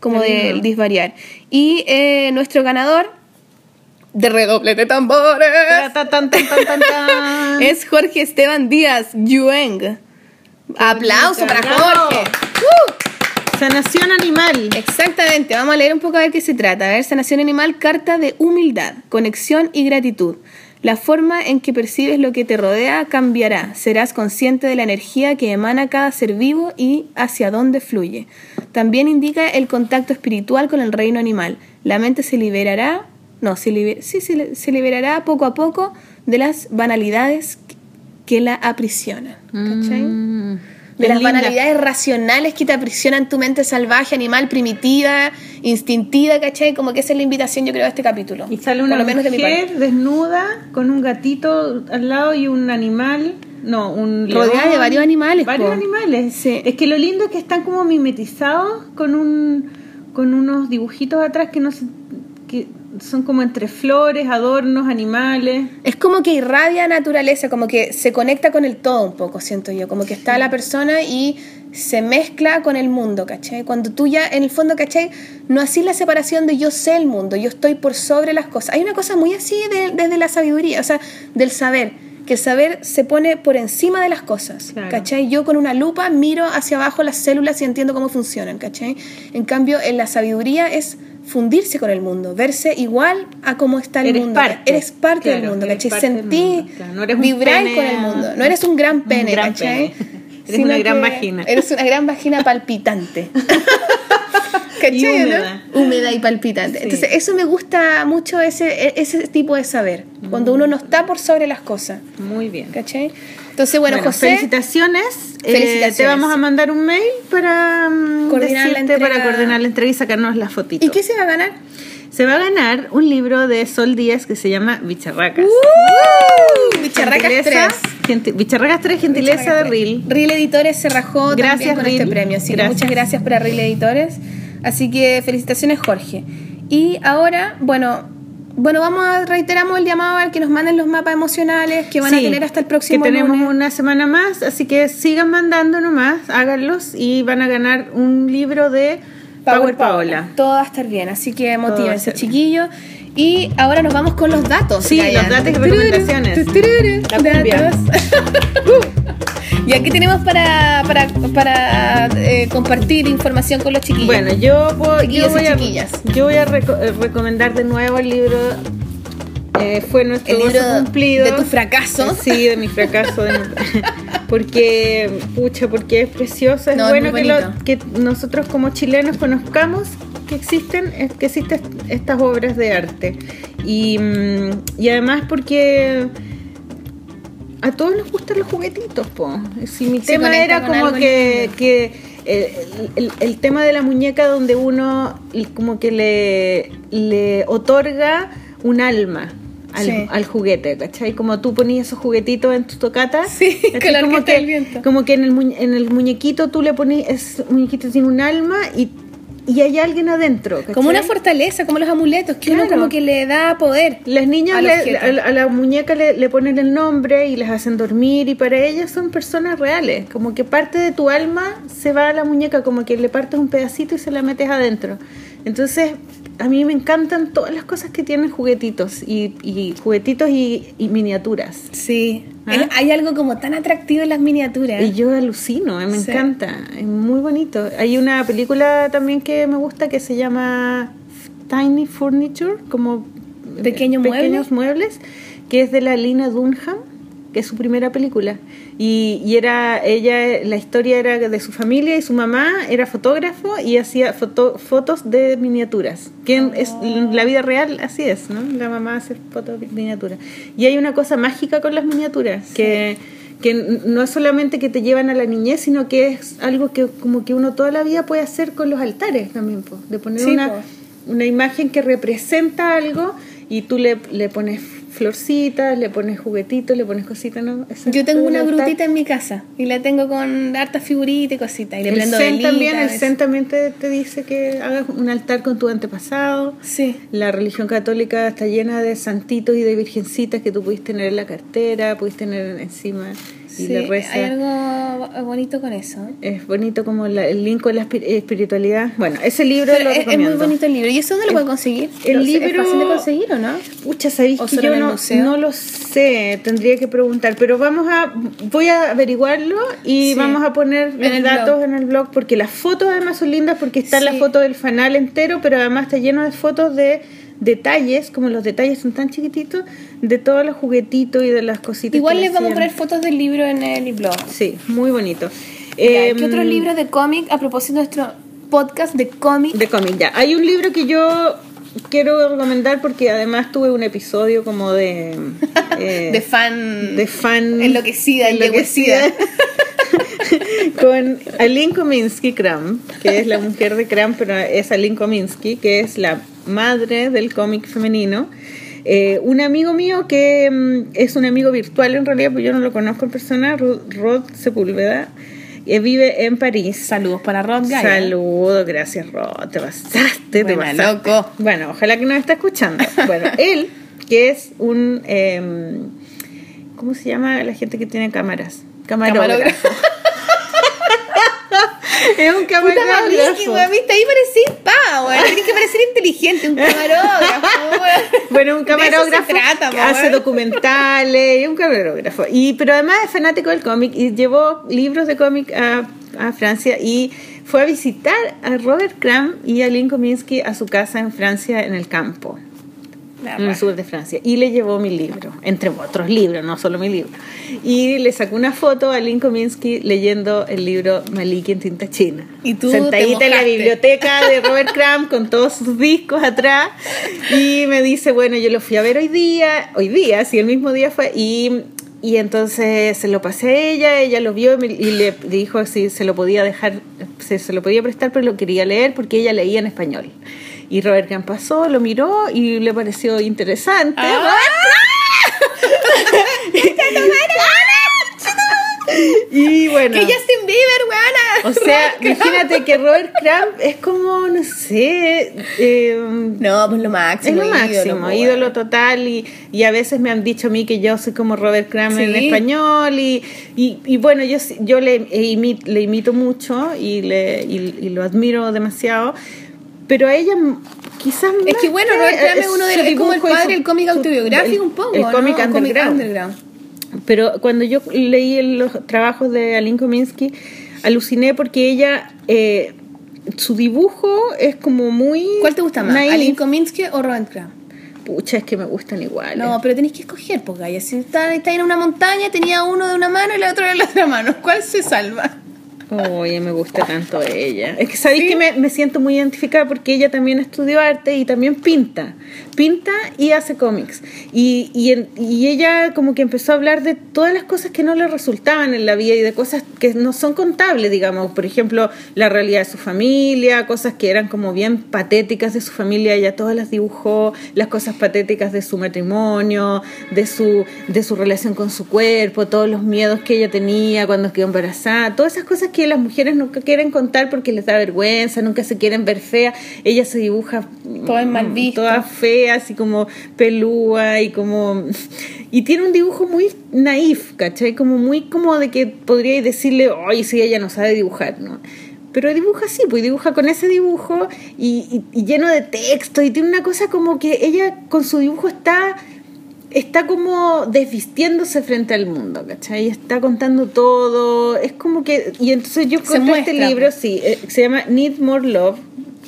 como del lindo. disvariar. Y eh, nuestro ganador de redoble de tambores Ta, es Jorge Esteban Díaz Yueng. Aplauso para. Jorge. ¡Uh! Sanación animal. Exactamente, vamos a leer un poco a ver qué se trata. A ver, sanación animal, carta de humildad, conexión y gratitud. La forma en que percibes lo que te rodea cambiará. Serás consciente de la energía que emana cada ser vivo y hacia dónde fluye. También indica el contacto espiritual con el reino animal. La mente se liberará, no, se, liber- sí, se, li- se liberará poco a poco de las banalidades que la aprisionan. ¿Cachai? Mm. De las linda. banalidades racionales que te aprisionan tu mente salvaje, animal, primitiva, instintiva, ¿cachai? Como que esa es la invitación, yo creo, de este capítulo. Y sale una menos de mujer parte. desnuda con un gatito al lado y un animal. No, un Rodeada de varios animales, Varios po. animales. Sí. Es que lo lindo es que están como mimetizados con un con unos dibujitos atrás que no se- que son como entre flores, adornos, animales. Es como que irradia naturaleza, como que se conecta con el todo un poco, siento yo. Como que está la persona y se mezcla con el mundo, ¿cachai? Cuando tú ya, en el fondo, ¿cachai? No así la separación de yo sé el mundo, yo estoy por sobre las cosas. Hay una cosa muy así de- desde la sabiduría, o sea, del saber, que el saber se pone por encima de las cosas, Claro. ¿cachai? Yo con una lupa miro hacia abajo las células y entiendo cómo funcionan, ¿cachai? En cambio, en la sabiduría es fundirse con el mundo, verse igual a cómo está el Eres mundo. parte. Eres parte del mundo, ¿cachai? Sentí, claro. No eres vibrar con el mundo. No eres un gran un pene, gran ¿cachai? pene. Eres Sino una gran vagina. Eres una gran vagina palpitante. ¿Cachai? Y o no? húmeda. Húmeda y palpitante. Sí. Entonces, eso me gusta mucho, ese, e- ese tipo de saber. Cuando Mm. uno no está por sobre las cosas. Muy bien. ¿Cachai? Entonces, bueno, José. felicitaciones. Eh, Felicitaciones. te vamos a mandar un mail para mm, Coordinar la decirte, para coordinar la entrega y sacarnos las fotitos. ¿Y qué se va a ganar? Se va a ganar un libro de Sol Díaz que se llama Bicharracas. ¡Uh! Bicharracas Gentileza- 3. Genti- Bicharracas 3, gentileza de Bicharracas Reel. 3. Reel Editores se rajó también Gracias, con Reel. este premio. Así Gracias. muchas gracias para Reel Editores. Así que felicitaciones, Jorge. Y ahora, bueno, bueno, vamos a reiteramos el llamado al que nos manden los mapas emocionales que van a tener hasta el próximo Que tenemos lunes. una semana más, así que sigan mandando nomás, háganlos y van a ganar un libro de Power, Paola. Todo va a estar bien, así que motívense, chiquillos. Y ahora nos vamos con los datos. Sí, los datos y recomendaciones. Datos. y aquí tenemos para, para, para eh, compartir información con los chiquillos. Bueno, yo, voy- Chiquillos yo voy a, yo voy a reco- recomendar de nuevo el libro. Eh, fue nuestro el libro cumplido. de tu fracaso. Sí, de mi fracaso. de porque, pucha, porque es precioso. Es No, es bueno que, lo- que nosotros como chilenos conozcamos que existen, eh, que existen estas obras de arte. Y, mm, y además porque a todos nos gustan los juguetitos, po. Si mi Se tema era como que, que el, el- el tema de la muñeca donde uno como que le, le otorga un alma al, Sí. al juguete, ¿cachai? Como tú ponías esos juguetitos en tu tocata. Sí, como que, del viento. Como que en el, muñe- en el muñequito tú le ponías, ese muñequito tiene un alma y y hay alguien adentro. ¿cachai? Como una fortaleza, como los amuletos, que uno como que le da poder. Las niñas le- a, la- a la muñeca le, le ponen el nombre y las hacen dormir y para ellas son personas reales. Como que parte de tu alma se va a la muñeca, como que le partes un pedacito y se la metes adentro. Entonces, a mí me encantan todas las cosas que tienen juguetitos y, y juguetitos y, y miniaturas. Sí. ¿Ah? Es- hay algo como tan atractivo en las miniaturas. Y yo alucino, eh, me Sí. encanta, es muy bonito. Hay una película también que me gusta que se llama Tiny Furniture, como eh, Pequeños pequeños muebles, que es de la Lina Dunham, que es su primera película. Y, y era ella, la historia era de su familia y su mamá era fotógrafo y hacía foto- fotos de miniaturas. Que es, en la vida real así es, ¿no? La mamá hace fotos de miniaturas. Y hay una cosa mágica con las miniaturas, que que no es solamente que te llevan a la niñez, sino que es algo que como que uno toda la vida puede hacer con los altares también, po, de poner Sí, una, po. una imagen que representa algo y tú le, le pones florcitas, le pones juguetitos, le pones cositas, ¿no? Yo tengo una grutita en mi casa y la tengo con hartas figuritas y cositas. Y le El prendo Zen también, el. Zen también te, te dice que hagas un altar con tu antepasado. Sí. La religión católica está llena de santitos y de virgencitas que tú pudiste tener en la cartera, pudiste tener encima y Sí, le reza. hay algo bonito con eso. Es bonito como la- el link con la espi- espiritualidad. Bueno, ese libro Pero lo es, es muy bonito el libro. ¿Y eso dónde lo puedo conseguir? el libro- ¿Es fácil de conseguir o no? Pucha, sabéis ¿O que yo no, no lo sé, tendría que preguntar, pero vamos a, voy a averiguarlo y Sí. vamos a poner En los datos blog. en el blog, porque las fotos además son lindas porque está la foto del fanal entero, pero además está lleno de fotos de detalles, como los detalles son tan chiquititos, de todos los juguetitos y de las cositas. Igual que les vamos a poner fotos del libro en el blog. Sí, muy bonito. Ya, Em, ¿Qué otros libros de cómic a propósito de nuestro podcast de cómic? De cómic, ya. Hay un libro que yo quiero recomendar porque además tuve un episodio como de... eh, de fan. de fan Enloquecida, enloquecida con Aline Kominsky Kram, que es la mujer de Kram, pero es Aline Kominsky, que es la madre del cómic femenino. Eh, un amigo mío que mm, es un amigo virtual en realidad, pues yo no lo conozco en persona, Ro- Rod Sepúlveda, eh, vive en París. Saludos para Rod Gaia. Saludos, gracias Rod, te pasaste, te pasaste. loco. Bueno, ojalá que nos esté escuchando. Bueno, él, que es un, em, ¿cómo se llama la gente que tiene cámaras? Camarógrafo. Camarógrafo. Es un Puta camarógrafo. weón, viste, ahí parecís pa, weón. Tienes que parecer inteligente, un camarógrafo, weón. Bueno, un camarógrafo trata, que hace documentales, y un camarógrafo. Y, pero además es fanático del cómic y llevó libros de cómic a, a Francia y fue a visitar a Robert Crumb y a Lynn Kominsky a su casa en Francia, en el campo. En el sur de Francia. Y le llevó mi libro, entre otros libros, no solo mi libro. Y le sacó una foto a Lynn Kominsky leyendo el libro Maliki en tinta china. Y tú te Sentadita en la biblioteca de Robert Crumb con todos sus discos atrás. Y me dice, bueno, yo lo fui a ver hoy día, hoy día, sí, el mismo día fue. Y, y entonces se lo pasé a ella, ella lo vio y le dijo si se lo podía dejar, si se lo podía prestar, pero lo quería leer porque ella leía en español. Y Robert Crumb pasó, lo miró y le pareció interesante. Ah. Y bueno. Que Justin Bieber, weona. O sea, imagínate que Robert Crumb es como, no sé, eh, No, pues lo es máximo. lo máximo, pues, ídolo weón. total y, y a veces me han dicho a mí que yo soy como Robert Crumb en Sí. español y, y, y bueno, yo, yo le, e imi- le imito mucho y, le, y, y lo admiro demasiado, pero a ella quizás Es más que bueno, Robert Crumb es su uno de los, es como el padre del cómic autobiográfico un poco, el ¿no? cómic underground. underground. Pero cuando yo leí los trabajos de Aline Kominsky, aluciné porque ella, eh, su dibujo es como muy... ¿Cuál te gusta más? naif. ¿Aline Kominsky o Robert Crumb? Pucha, es que me gustan iguales. No, pero tenéis que escoger, pues, Gaya. Si está, está en una montaña, tenía uno de una mano y el otro de la otra mano. ¿Cuál se salva? Oye, me gusta tanto ella. Es que sabéis ¿Sí? que me, me siento muy identificada porque ella también estudió arte y también pinta. Pinta y hace cómics. Y, y, y ella como que empezó a hablar de todas las cosas que no le resultaban en la vida y de cosas que no son contables, digamos. Por ejemplo, la realidad de su familia, cosas que eran como bien patéticas de su familia, ella todas las dibujó, las cosas patéticas de su matrimonio, de su, de su relación con su cuerpo, todos los miedos que ella tenía cuando quedó embarazada, todas esas cosas que las mujeres nunca quieren contar porque les da vergüenza, nunca se quieren ver feas. Ella se dibuja Todas mal mm, vistas. todas feas y como pelúa y como... Y tiene un dibujo muy naif, ¿cachai? Como muy como de que podría decirle, ay, sí, ella no sabe dibujar, ¿no? Pero dibuja así, pues dibuja con ese dibujo y, y- y lleno de texto y tiene una cosa como que ella con su dibujo está está como desvistiéndose frente al mundo, ¿cachai? Está contando todo, es como que... Y entonces yo encontré este libro, pues. sí, eh, se llama Need More Love,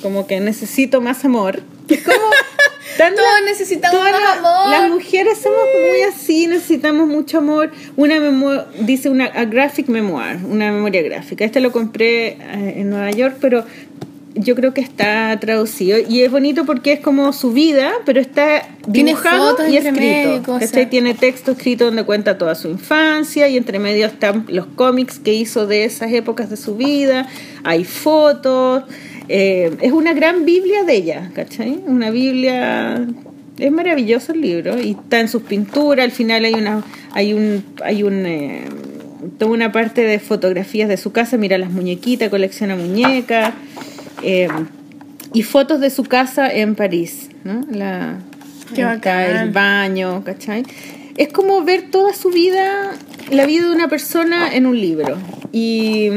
como que necesito más amor. Es como... tan Todos la- necesitamos todas más la- amor. Las mujeres somos muy así, necesitamos mucho amor. Una memo- dice una a graphic memoir, una memoria gráfica. Este lo compré eh, en Nueva York, pero yo creo que está traducido y es bonito porque es como su vida, pero está dibujado fotos y medio escrito. ¿cachai? Tiene texto escrito donde cuenta toda su infancia y entre medio están los cómics que hizo de esas épocas de su vida, hay fotos, eh, es una gran Biblia de ella, ¿cachai? Una Biblia es maravilloso el libro y está en sus pinturas, al final hay una hay un hay un eh, toda una parte de fotografías de su casa, mira las muñequitas, colecciona muñecas. Eh, y fotos de su casa en París, ¿no? La, Qué acá, el baño, ¿cachai? Es como ver toda su vida, la vida de una persona en un libro. Y,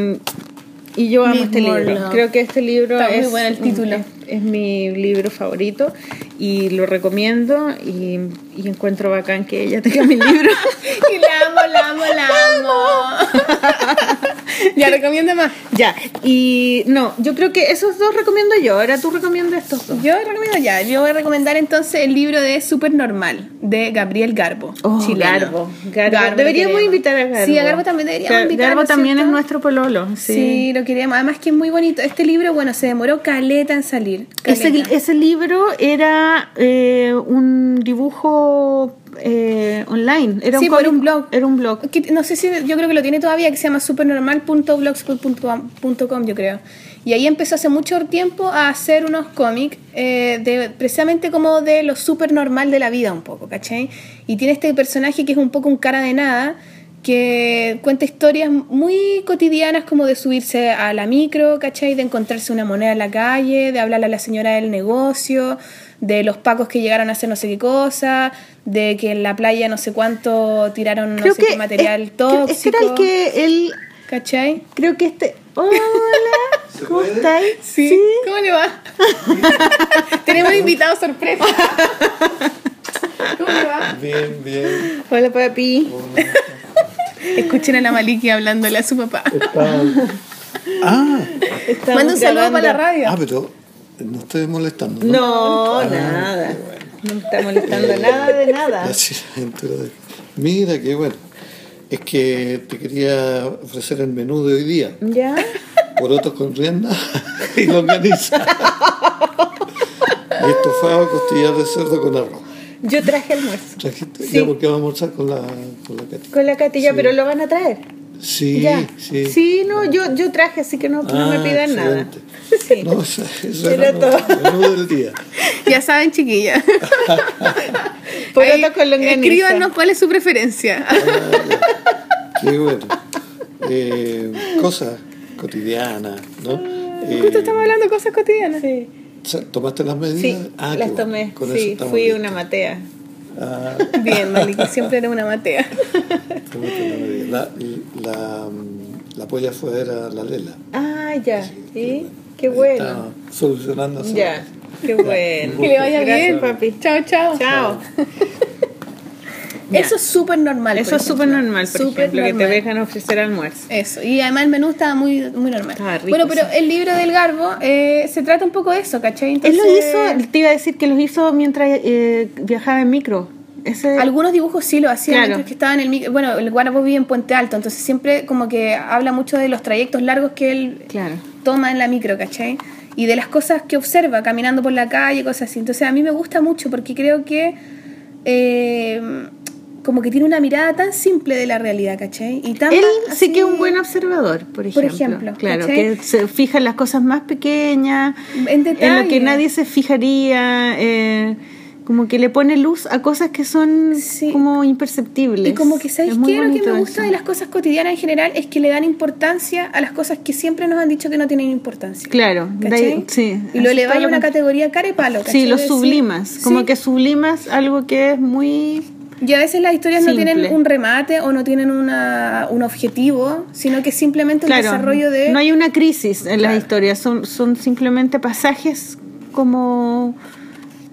y yo amo este libro. love. Creo que este libro Está muy es, bueno el título. Es, es mi libro favorito y lo recomiendo y, y encuentro bacán que ella tenga mi libro. Y la amo, la amo, la amo. ya, recomienda más. ya, y no, yo creo que esos dos recomiendo yo. Ahora tú recomiendas estos dos. Yo recomiendo ya. Yo voy a recomendar entonces el libro de Supernormal de Gabriel Garbo. Oh, chileno. Garbo, Garbo. Garbo, Deberíamos queremos. invitar a Garbo. Sí, a Garbo también deberíamos Gar- invitarlo, Garbo también ¿cierto? es nuestro pololo. Sí. Sí. lo queríamos. Además que es muy bonito. Este libro, bueno, se demoró caleta en salir. Ese, ese libro era eh, un dibujo eh, online. Era Sí, un blog. Era un blog. Que- no sé si yo creo que lo tiene todavía que se llama supernormal.blogspot.com yo creo y ahí empezó hace mucho tiempo a hacer unos cómics eh, de precisamente como de lo supernormal de la vida un poco ¿cachai? y tiene este personaje que es un poco un cara de nada que cuenta historias muy cotidianas como de subirse a la micro, ¿cachai? De encontrarse una moneda en la calle, de hablarle a la señora del negocio, de los pacos que llegaron a hacer no sé qué cosa, de que en la playa no sé cuánto tiraron no sé que qué material es- creo- Este tóxico. era el que él. ¿Cachai? Creo que este. Hola, ¿Se ¿cómo estáis? Sí. ¿Cómo le va? Tenemos invitado sorpresa. ¿Cómo le va? Bien, bien. Hola, papi. Escuchen a la Maliki hablándole a su papá. Está- Ah, Manda un saludo grabando. para la radio. ah, pero no estoy molestando. No, Ah, nada. bueno. No me está molestando nada de nada. Ya de- Mira, qué bueno. Es que te quería ofrecer el menú de hoy día. ¿Ya? Porotos con rienda y longaniza. y estofado costillar de cerdo con arroz. Yo traje almuerzo. ¿Trajiste? Sí. Ya porque vamos a almorzar con la, con la Katy. Con la Catilla, Sí. pero lo van a traer. Sí, ya. sí. no, yo, yo traje, así que no, no me Ah, pidan nada. excelente. Sí. No, eso, eso Era todo. el menú del día. Ya saben, chiquillas. Poroto Ahí, con longaniza. Escríbanos cuál es su preferencia. Qué bueno. Eh, cosas cotidianas, ¿no? Eh, Justo estamos hablando de cosas cotidianas. Sí, ¿Tomaste las medidas? sí Ah, las bueno. tomé. Con eso Sí, fui listos. una matea. Ah, Bien, Maliki, siempre era una matea. La, la, la polla fue a ver a la Lela. Ah, ya. Sí, qué bueno. estaba Solucionando. Ya, qué bueno. Que le vaya bien. papi. Chao, chao. Chao. Eso es súper normal. Eso es súper normal, por Súper ejemplo, que te normal. dejan ofrecer almuerzo. Eso, y además el menú estaba muy, muy normal. Estaba rico, bueno, pero sí. el libro del Garbo eh, se trata un poco de eso, ¿cachai? Él Entonces, lo hizo, te iba a decir que lo hizo mientras eh, viajaba en micro. Ese, Algunos dibujos sí lo hacían Claro. mientras que estaba en el micro. Bueno, el Garbo vive en Puente Alto, entonces siempre como que habla mucho de los trayectos largos que él Claro. toma en la micro, ¿cachai? Y de las cosas que observa caminando por la calle, cosas así. Entonces a mí me gusta mucho porque creo que eh, como que tiene una mirada tan simple de la realidad, ¿cachai? Y tan Él así- sí que es un buen observador, por ejemplo. ejemplo, claro, ¿cachai? que se fija en las cosas más pequeñas, En en lo que nadie se fijaría. eh, como que le pone luz a cosas que son Sí. como imperceptibles. Y como que, ¿sabéis Es muy qué? Lo que me gusta eso. de las cosas cotidianas en general es que le dan importancia a las cosas que siempre nos han dicho que no tienen importancia. Claro, ahí- sí. Y lo todo a una categoría cara y palo. ¿cachai? Sí, lo sublimas, como Sí. que sublimas algo que es muy... Y a veces las historias no tienen un remate o no tienen una, un objetivo, sino que simplemente un Claro, desarrollo de... no hay una crisis en las historias, son, son simplemente pasajes como,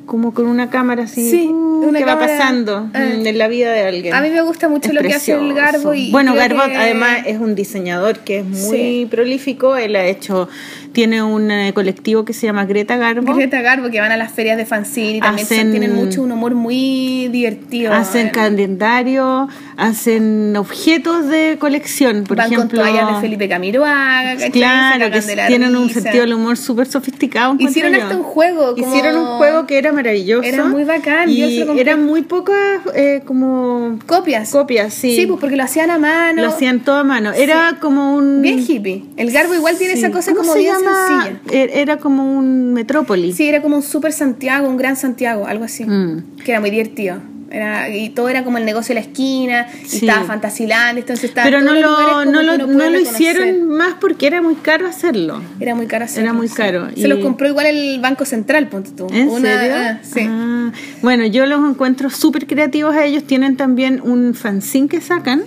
como con una cámara así Sí, uh, una que cámara, va pasando eh. mm, en la vida de alguien. A mí me gusta mucho Es lo que hace el. Garbo y bueno que- además es un diseñador que es muy Sí. prolífico él ha hecho tiene un eh, colectivo que se llama Greta Garbo Greta Garbo que van a las ferias de fanzine y también Hacen- tienen mucho un humor muy divertido. hacen calendario hacen objetos de colección por van ejemplo con toallas de Felipe Camiroaga, Claro, que tienen un sentido del humor súper sofisticado. Hicieron yo. hasta un juego, como- Hicieron un juego que era maravilloso. Era muy bacán, Y eran muy pocas eh, como Copias. copias, sí. Sí, pues porque lo hacían a mano. Lo hacían todo a mano. Era como un... Bien hippie. El Garbo igual tiene Sí. esa cosa ¿Cómo como bien sencilla. E- Era como un metrópoli. Sí, era como un super Santiago, un gran Santiago, algo así. Mm. Que era muy divertido. Era, y todo era como el negocio de la esquina, y estaba Fantasyland, entonces estaba Pero no lo, no lo, no lo hicieron más porque era muy caro hacerlo. Era muy caro hacerlo, Era muy sí. caro. Se los compró igual el Banco Central, ponte tú. ¿En Una- serio? ah, sí. Ah, bueno, yo los encuentro súper creativos a ellos. Tienen también un fanzine que sacan.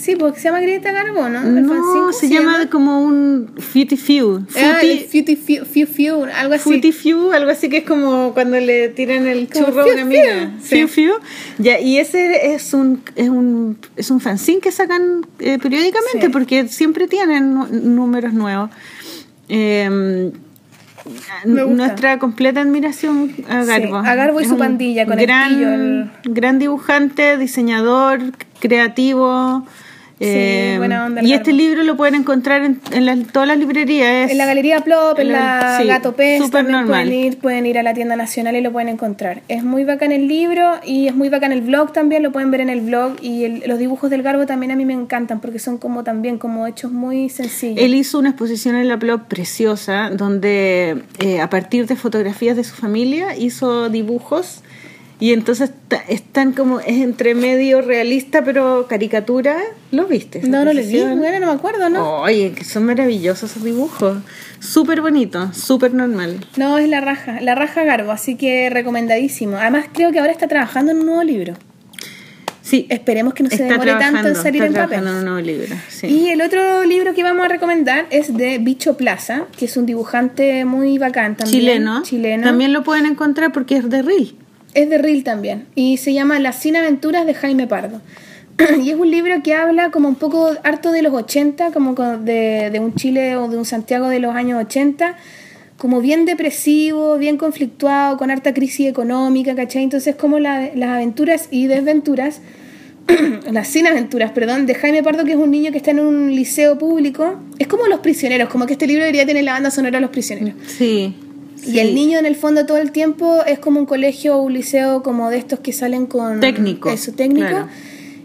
Sí, porque se llama Greta Garbo, ¿no? El No, ¿cómo se, llama, como un Footy Few. Ah, Futy Few, Few, Few, algo así. Footy Few, algo así que es como cuando le tiran el Como churro a una sí. Few Few. Ya, y ese es un, es un, es un fanzine que sacan eh, periódicamente Sí. porque siempre tienen números nuevos. Eh, nuestra completa admiración a Sí, Garbo. a Garbo y Es su pandilla, con el gran, el- gran dibujante, diseñador, creativo. Eh, buena onda y este libro lo pueden encontrar en, en las- todas las librerías. En la Galería Plop, en en la sí, Gato Pez, súper también normal. pueden ir, pueden ir a la tienda nacional y lo pueden encontrar. Es muy bacán el libro y es muy bacán el blog también, lo pueden ver en el blog y el- los dibujos del Garbo también a mí me encantan porque son como también como hechos muy sencillos. Él hizo una exposición en la Plop preciosa donde eh, a partir de fotografías de su familia hizo dibujos y entonces están como es entre medio realista pero caricatura. ¿Lo viste? no, no les vi, bueno, no me acuerdo, ¿no? Oye, que son maravillosos esos dibujos. Súper bonitos, súper normal. No, es la raja, la raja Garbo, así que recomendadísimo. Además creo que ahora está trabajando en un nuevo libro. Sí, Esperemos que no se demore tanto en salir está en papel. trabajando en un nuevo libro. Sí. Y el otro libro que vamos a recomendar es de Bicho Plaza, que es un dibujante muy bacán también. chileno. Chileno. También lo pueden encontrar porque es de Reel. Es de Reel también. Y se llama Las Cien Aventuras de Jaime Pardo. y es un libro que habla como un poco harto de los 80, como co- de, de un Chile o de un Santiago de los años 80, como bien depresivo, bien conflictuado, con harta crisis económica, ¿cachai? Entonces como la- las aventuras y desventuras, las cien aventuras, perdón, de Jaime Pardo, que es un niño que está en un liceo público. Es como Los Prisioneros, como que este libro debería tener la banda sonora Los Prisioneros. Sí. Y el niño en el fondo todo el tiempo es como un colegio o un liceo como de estos que salen con... Técnico, Eso, técnico. claro.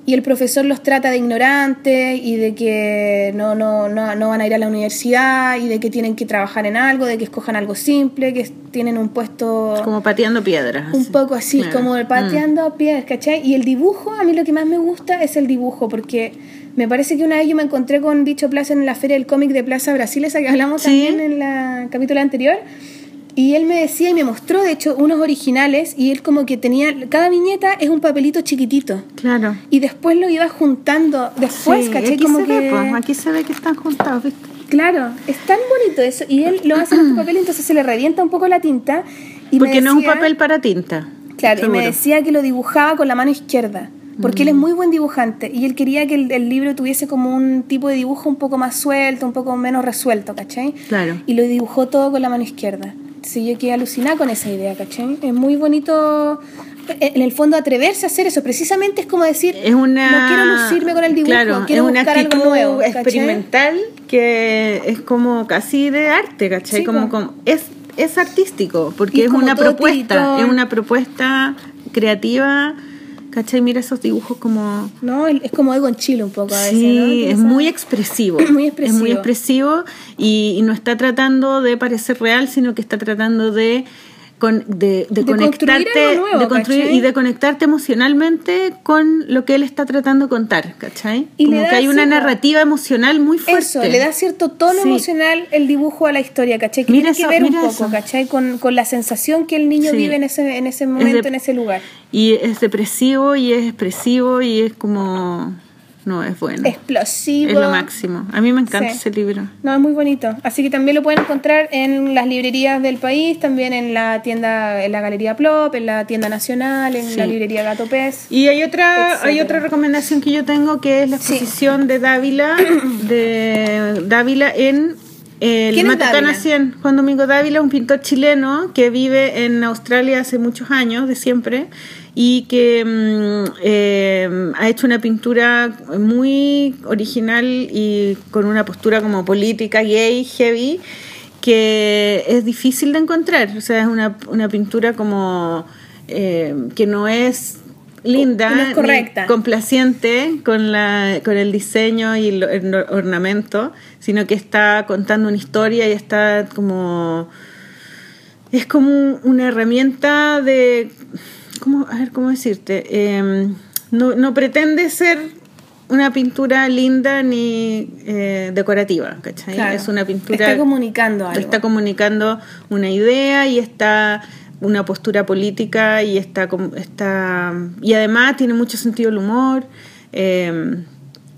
Y el profesor los trata de ignorantes y de que no, no, no, no van a ir a la universidad y de que tienen que trabajar en algo, de que escojan algo simple, que tienen un puesto Como pateando piedras. un así. poco así, Claro. como pateando pies, ¿cachai? Y el dibujo, a mí lo que más me gusta es el dibujo, porque me parece que una vez yo me encontré con Bicho Plaza en la feria del cómic de Plaza Brasil, esa que hablamos Sí. también en la capítulo anterior. Y él me decía y me mostró, de hecho, unos originales, y él como que tenía, cada viñeta es un papelito chiquitito. Claro. Y después lo iba juntando, después, Sí, aquí como se que... ve, pues, aquí se ve que están juntados, ¿viste? Claro, es tan bonito eso. Y él lo hace en este papel, entonces se le revienta un poco la tinta. Y me Porque no es un papel para tinta. Claro, y me decía que lo dibujaba con la mano izquierda, porque él es muy buen dibujante y él quería que el, el libro tuviese como un tipo de dibujo un poco más suelto, un poco menos resuelto, ¿cachai? Claro. Y lo dibujó todo con la mano izquierda. Sí, yo quedé alucinada con esa idea, ¿cachai? Es muy bonito, en el fondo, atreverse a hacer eso. Precisamente es como decir, Es una. no quiero lucirme con el dibujo, Claro, quiero es una buscar algo nuevo. ¿cachai? experimental que es como casi de arte, ¿cachai? Sí, como, como es, es artístico, porque es una propuesta, es una propuesta creativa, ¿cachai? Mira esos dibujos como No, es como Egon Chile un poco a veces, Sí, es muy expresivo. Muy expresivo. Es muy expresivo y, y no está tratando de parecer real, sino que está tratando de con, de, de, conectarte algo nuevo, de construir ¿cachai? y de conectarte emocionalmente con lo que él está tratando de contar, ¿cachai? Y Como que hay una narrativa emocional muy fuerte. Eso, le da cierto tono Sí. emocional el dibujo a la historia, ¿cachai? Que Mira tiene que ver un poco, eso. ¿cachai? Con, con la sensación que el niño Sí. vive en ese, en ese momento, de- en ese lugar. Y es depresivo y es expresivo y es como no es bueno. Explosivo. Es lo máximo. A mí me encanta Sí. ese libro. No, es muy bonito. Así que también lo pueden encontrar en las librerías del país, también en la tienda, en la Galería Plop, en la tienda nacional, en Sí. la librería Gato Pez. Y hay otra, hay otra recomendación que yo tengo que es la Sí. exposición de Dávila, de Dávila en el ¿Quién es Matucana Dávila? 100. Juan Domingo Dávila, un pintor chileno que vive en Australia hace muchos años, de siempre, y que mm, eh, ha hecho una pintura muy original y con una postura como política, gay, heavy, que es difícil de encontrar. O sea, es una, una pintura como eh, que no es linda, No es ni correcta. complaciente con, la, con el diseño y el, el ornamento, sino que está contando una historia y está como... Es como una herramienta de... ¿cómo, a ver, ¿cómo decirte? Eh, no, no pretende ser una pintura linda ni eh, decorativa, ¿cachai? Claro. Es una pintura... Está comunicando algo. Está comunicando una idea y está una postura política y está, está y además tiene mucho sentido el humor eh,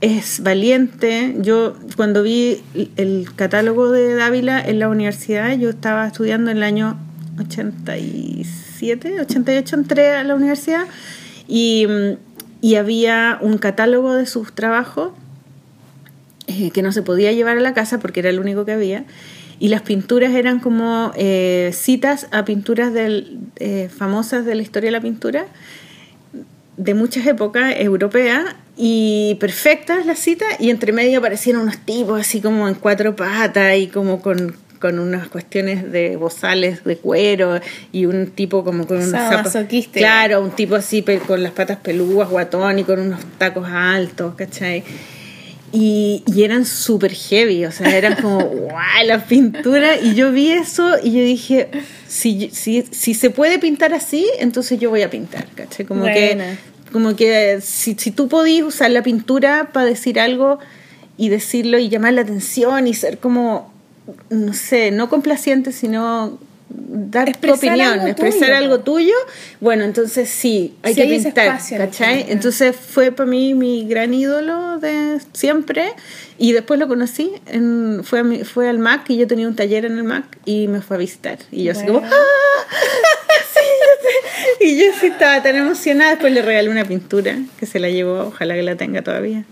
es valiente yo cuando vi el catálogo de Dávila en la universidad yo estaba estudiando en el año 87 88 entré a la universidad y, y había un catálogo de sus trabajos eh, que no se podía llevar a la casa porque era el único que había. Y las pinturas eran como eh, citas a pinturas del, eh, famosas de la historia de la pintura, de muchas épocas europeas, y perfectas las citas, y entre medio aparecieron unos tipos así como en cuatro patas y como con, con unas cuestiones de bozales de cuero, y un tipo como con unos. Sadomasoquista. Claro, un tipo así con las patas peludas, guatón y con unos tacos altos, ¿cachai? Y, y eran súper heavy, o sea, eran como, guau, la pintura. Y yo vi eso y yo dije, si, si, si se puede pintar así, entonces yo voy a pintar, ¿cachai? Como que, como que si, si tú podías usar la pintura para decir algo y decirlo y llamar la atención y ser como, no sé, no complaciente, sino dar tu Expresar opinión, algo expresar tuyo, algo tuyo, bueno, entonces sí, hay Sí que hay pintar, espacio ¿cachai? Entonces fue para mí mi gran ídolo de siempre y después lo conocí, en, fue, a mi- fue al MAC y yo tenía un taller en el MAC y me fue a visitar y yo así como, Bueno. ¡ah! Y yo sí estaba tan emocionada, después le regalé una pintura que se la llevó, ojalá que la tenga todavía.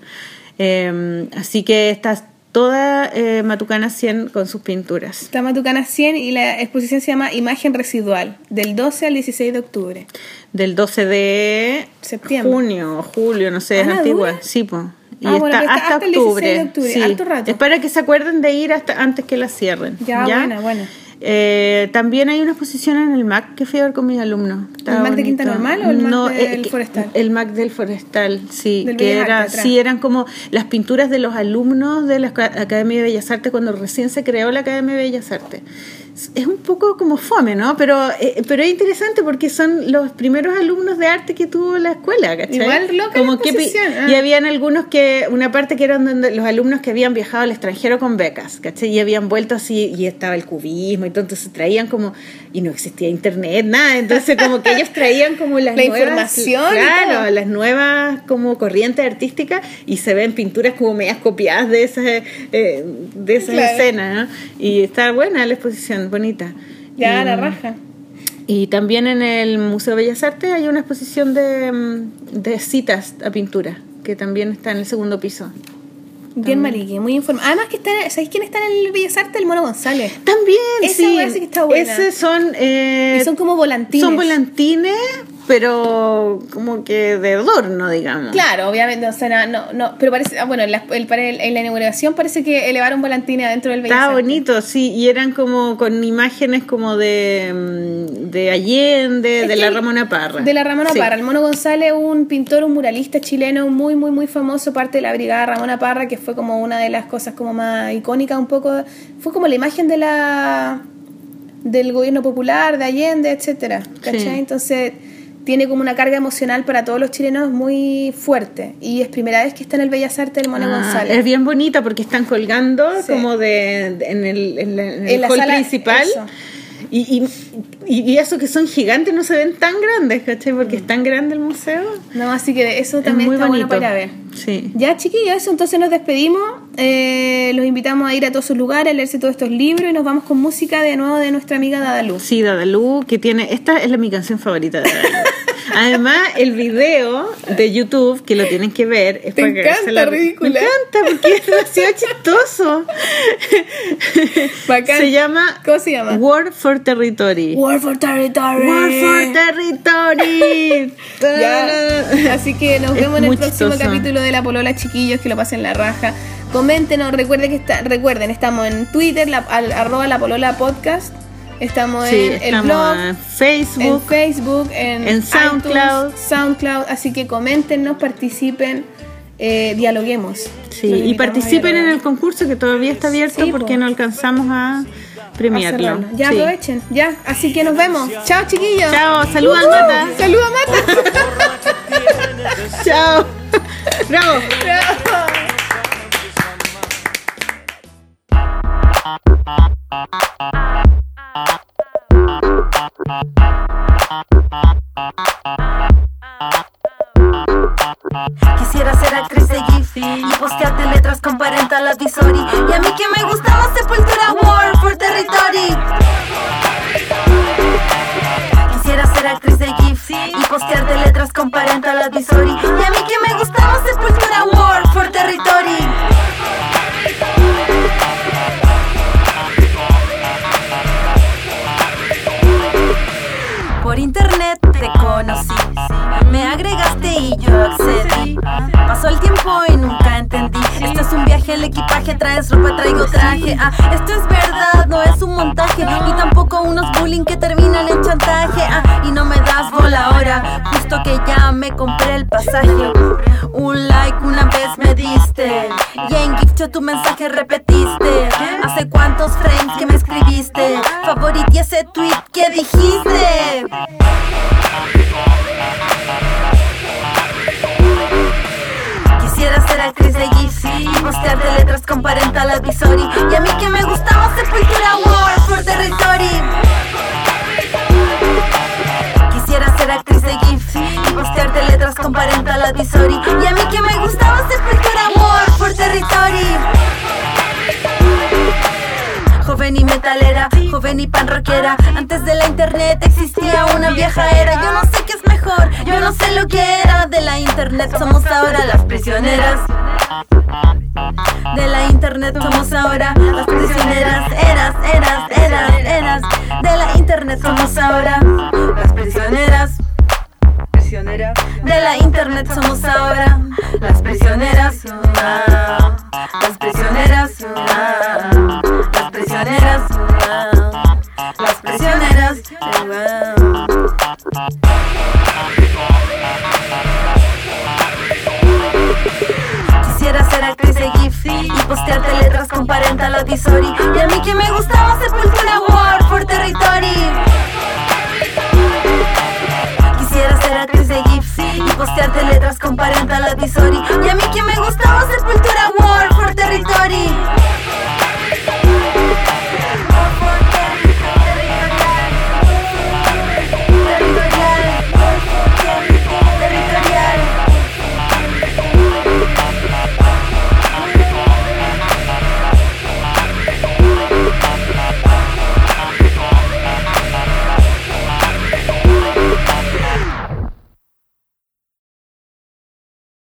Eh, así que está toda eh, Matucana 100 con sus pinturas. Está Matucana 100 y la exposición se llama Imagen Residual, del 12 al 16 de octubre. Del 12 de Septiembre. junio, julio, no sé, es Ah, antigua. ¿dura? Sí, pues. Y Ah, está bueno, está hasta, hasta el 16 octubre. de octubre, sí. harto rato. Es para que se acuerden de ir hasta antes que la cierren. Ya, buena, buena. Eh, también hay una exposición en el MAC que fui a ver con mis alumnos. Estaba MAC de Quinta. Normal o el MAC No, del que- Forestal? El MAC del Forestal, sí. Del que Bellas era, sí, eran como las pinturas de los alumnos de la Aca- Academia de Bellas Artes cuando recién se creó la Academia de Bellas Artes. Es un poco como fome, ¿no? Pero, eh, pero es interesante porque son los primeros alumnos de arte que tuvo la escuela, ¿cachai? Igual loca como la que ah. Y habían algunos que, una parte que eran donde los alumnos que habían viajado al extranjero con becas, ¿cachai? Y habían vuelto así, y estaba el cubismo y todo, entonces traían como, y no existía internet, nada, entonces como que ellos traían como las La nuevas, información claro, las nuevas como corrientes artísticas y se ven pinturas como medias copiadas de esas, eh, de esas Claro. escenas, ¿no? Y está buena la exposición, bonita. Ya, Y, la raja. y también en el Museo de Bellas Artes hay una exposición de, mm, de citas a pintura, que también está en el segundo piso. Bien marique, muy informada. Además que está, ¿sabéis quién está en el Bellas Artes? El Mono González. También, Esa sí. que está buena. Esos son... eh, Y son como volantines. son volantines, pero como que de adorno, digamos. Claro, obviamente, o sea, no, no, pero parece, ah, bueno, en la, el- para el- en la inauguración parece que elevaron volantines adentro del Artes. bonito, sí, y eran como con imágenes como de, mm, de Allende, Es de la Ramona Parra. De la Ramona Sí. Parra. El Mono González, un pintor, un muralista chileno muy, muy, muy famoso, parte de la Brigada Ramona Parra, que fue como una de las cosas como más icónicas un poco. Fue como la imagen de la del gobierno popular, de Allende, etcétera. ¿Cachai? Sí. Entonces tiene como una carga emocional para todos los chilenos muy fuerte. Y es primera vez que está en el Bellas Artes del Mono Ah, González. es bien bonita porque están colgando Sí. como de, de- en el, en la- en el En la hall sala- principal. eso. Y, y, y, eso que son gigantes no se ven tan grandes, ¿cachai? Porque es tan grande el museo. No, así que eso Es también muy está bonito. bueno para ver. Sí. Ya, chiquillos, eso entonces nos despedimos. Eh, los invitamos a ir a todos sus lugares, a leerse todos estos libros y nos vamos con música de nuevo de nuestra amiga Dada Luz. Sí, Dadalú, que tiene. Esta es la, mi canción favorita de Dadalú. Además, el video de YouTube, que lo tienen que ver, es Te para encanta, la- ridícula. Me encanta, porque es demasiado chistoso. Bacán. Se llama ¿Cómo se llama? War for Territory. War for Territory. War for Territory. Ya. Así que nos vemos en el próximo chistoso. capítulo de La Polola, chiquillos, que lo pasen la raja. Coméntenos, recuerden que está, recuerden, estamos en Twitter, la, al- arroba La Polola Podcast. Estamos Sí, en el blog, en en Facebook. Facebook, en, en SoundCloud. iTunes, SoundCloud. Así que coméntenos, participen, eh, dialoguemos. Sí, y participen en el concurso que todavía está abierto Sí, po. porque no alcanzamos a premiarlo. Ya Sí. aprovechen, ya. Así que nos vemos. Chao, chiquillos. Chao, saluda al Uh, Mata. Saluda, Mata.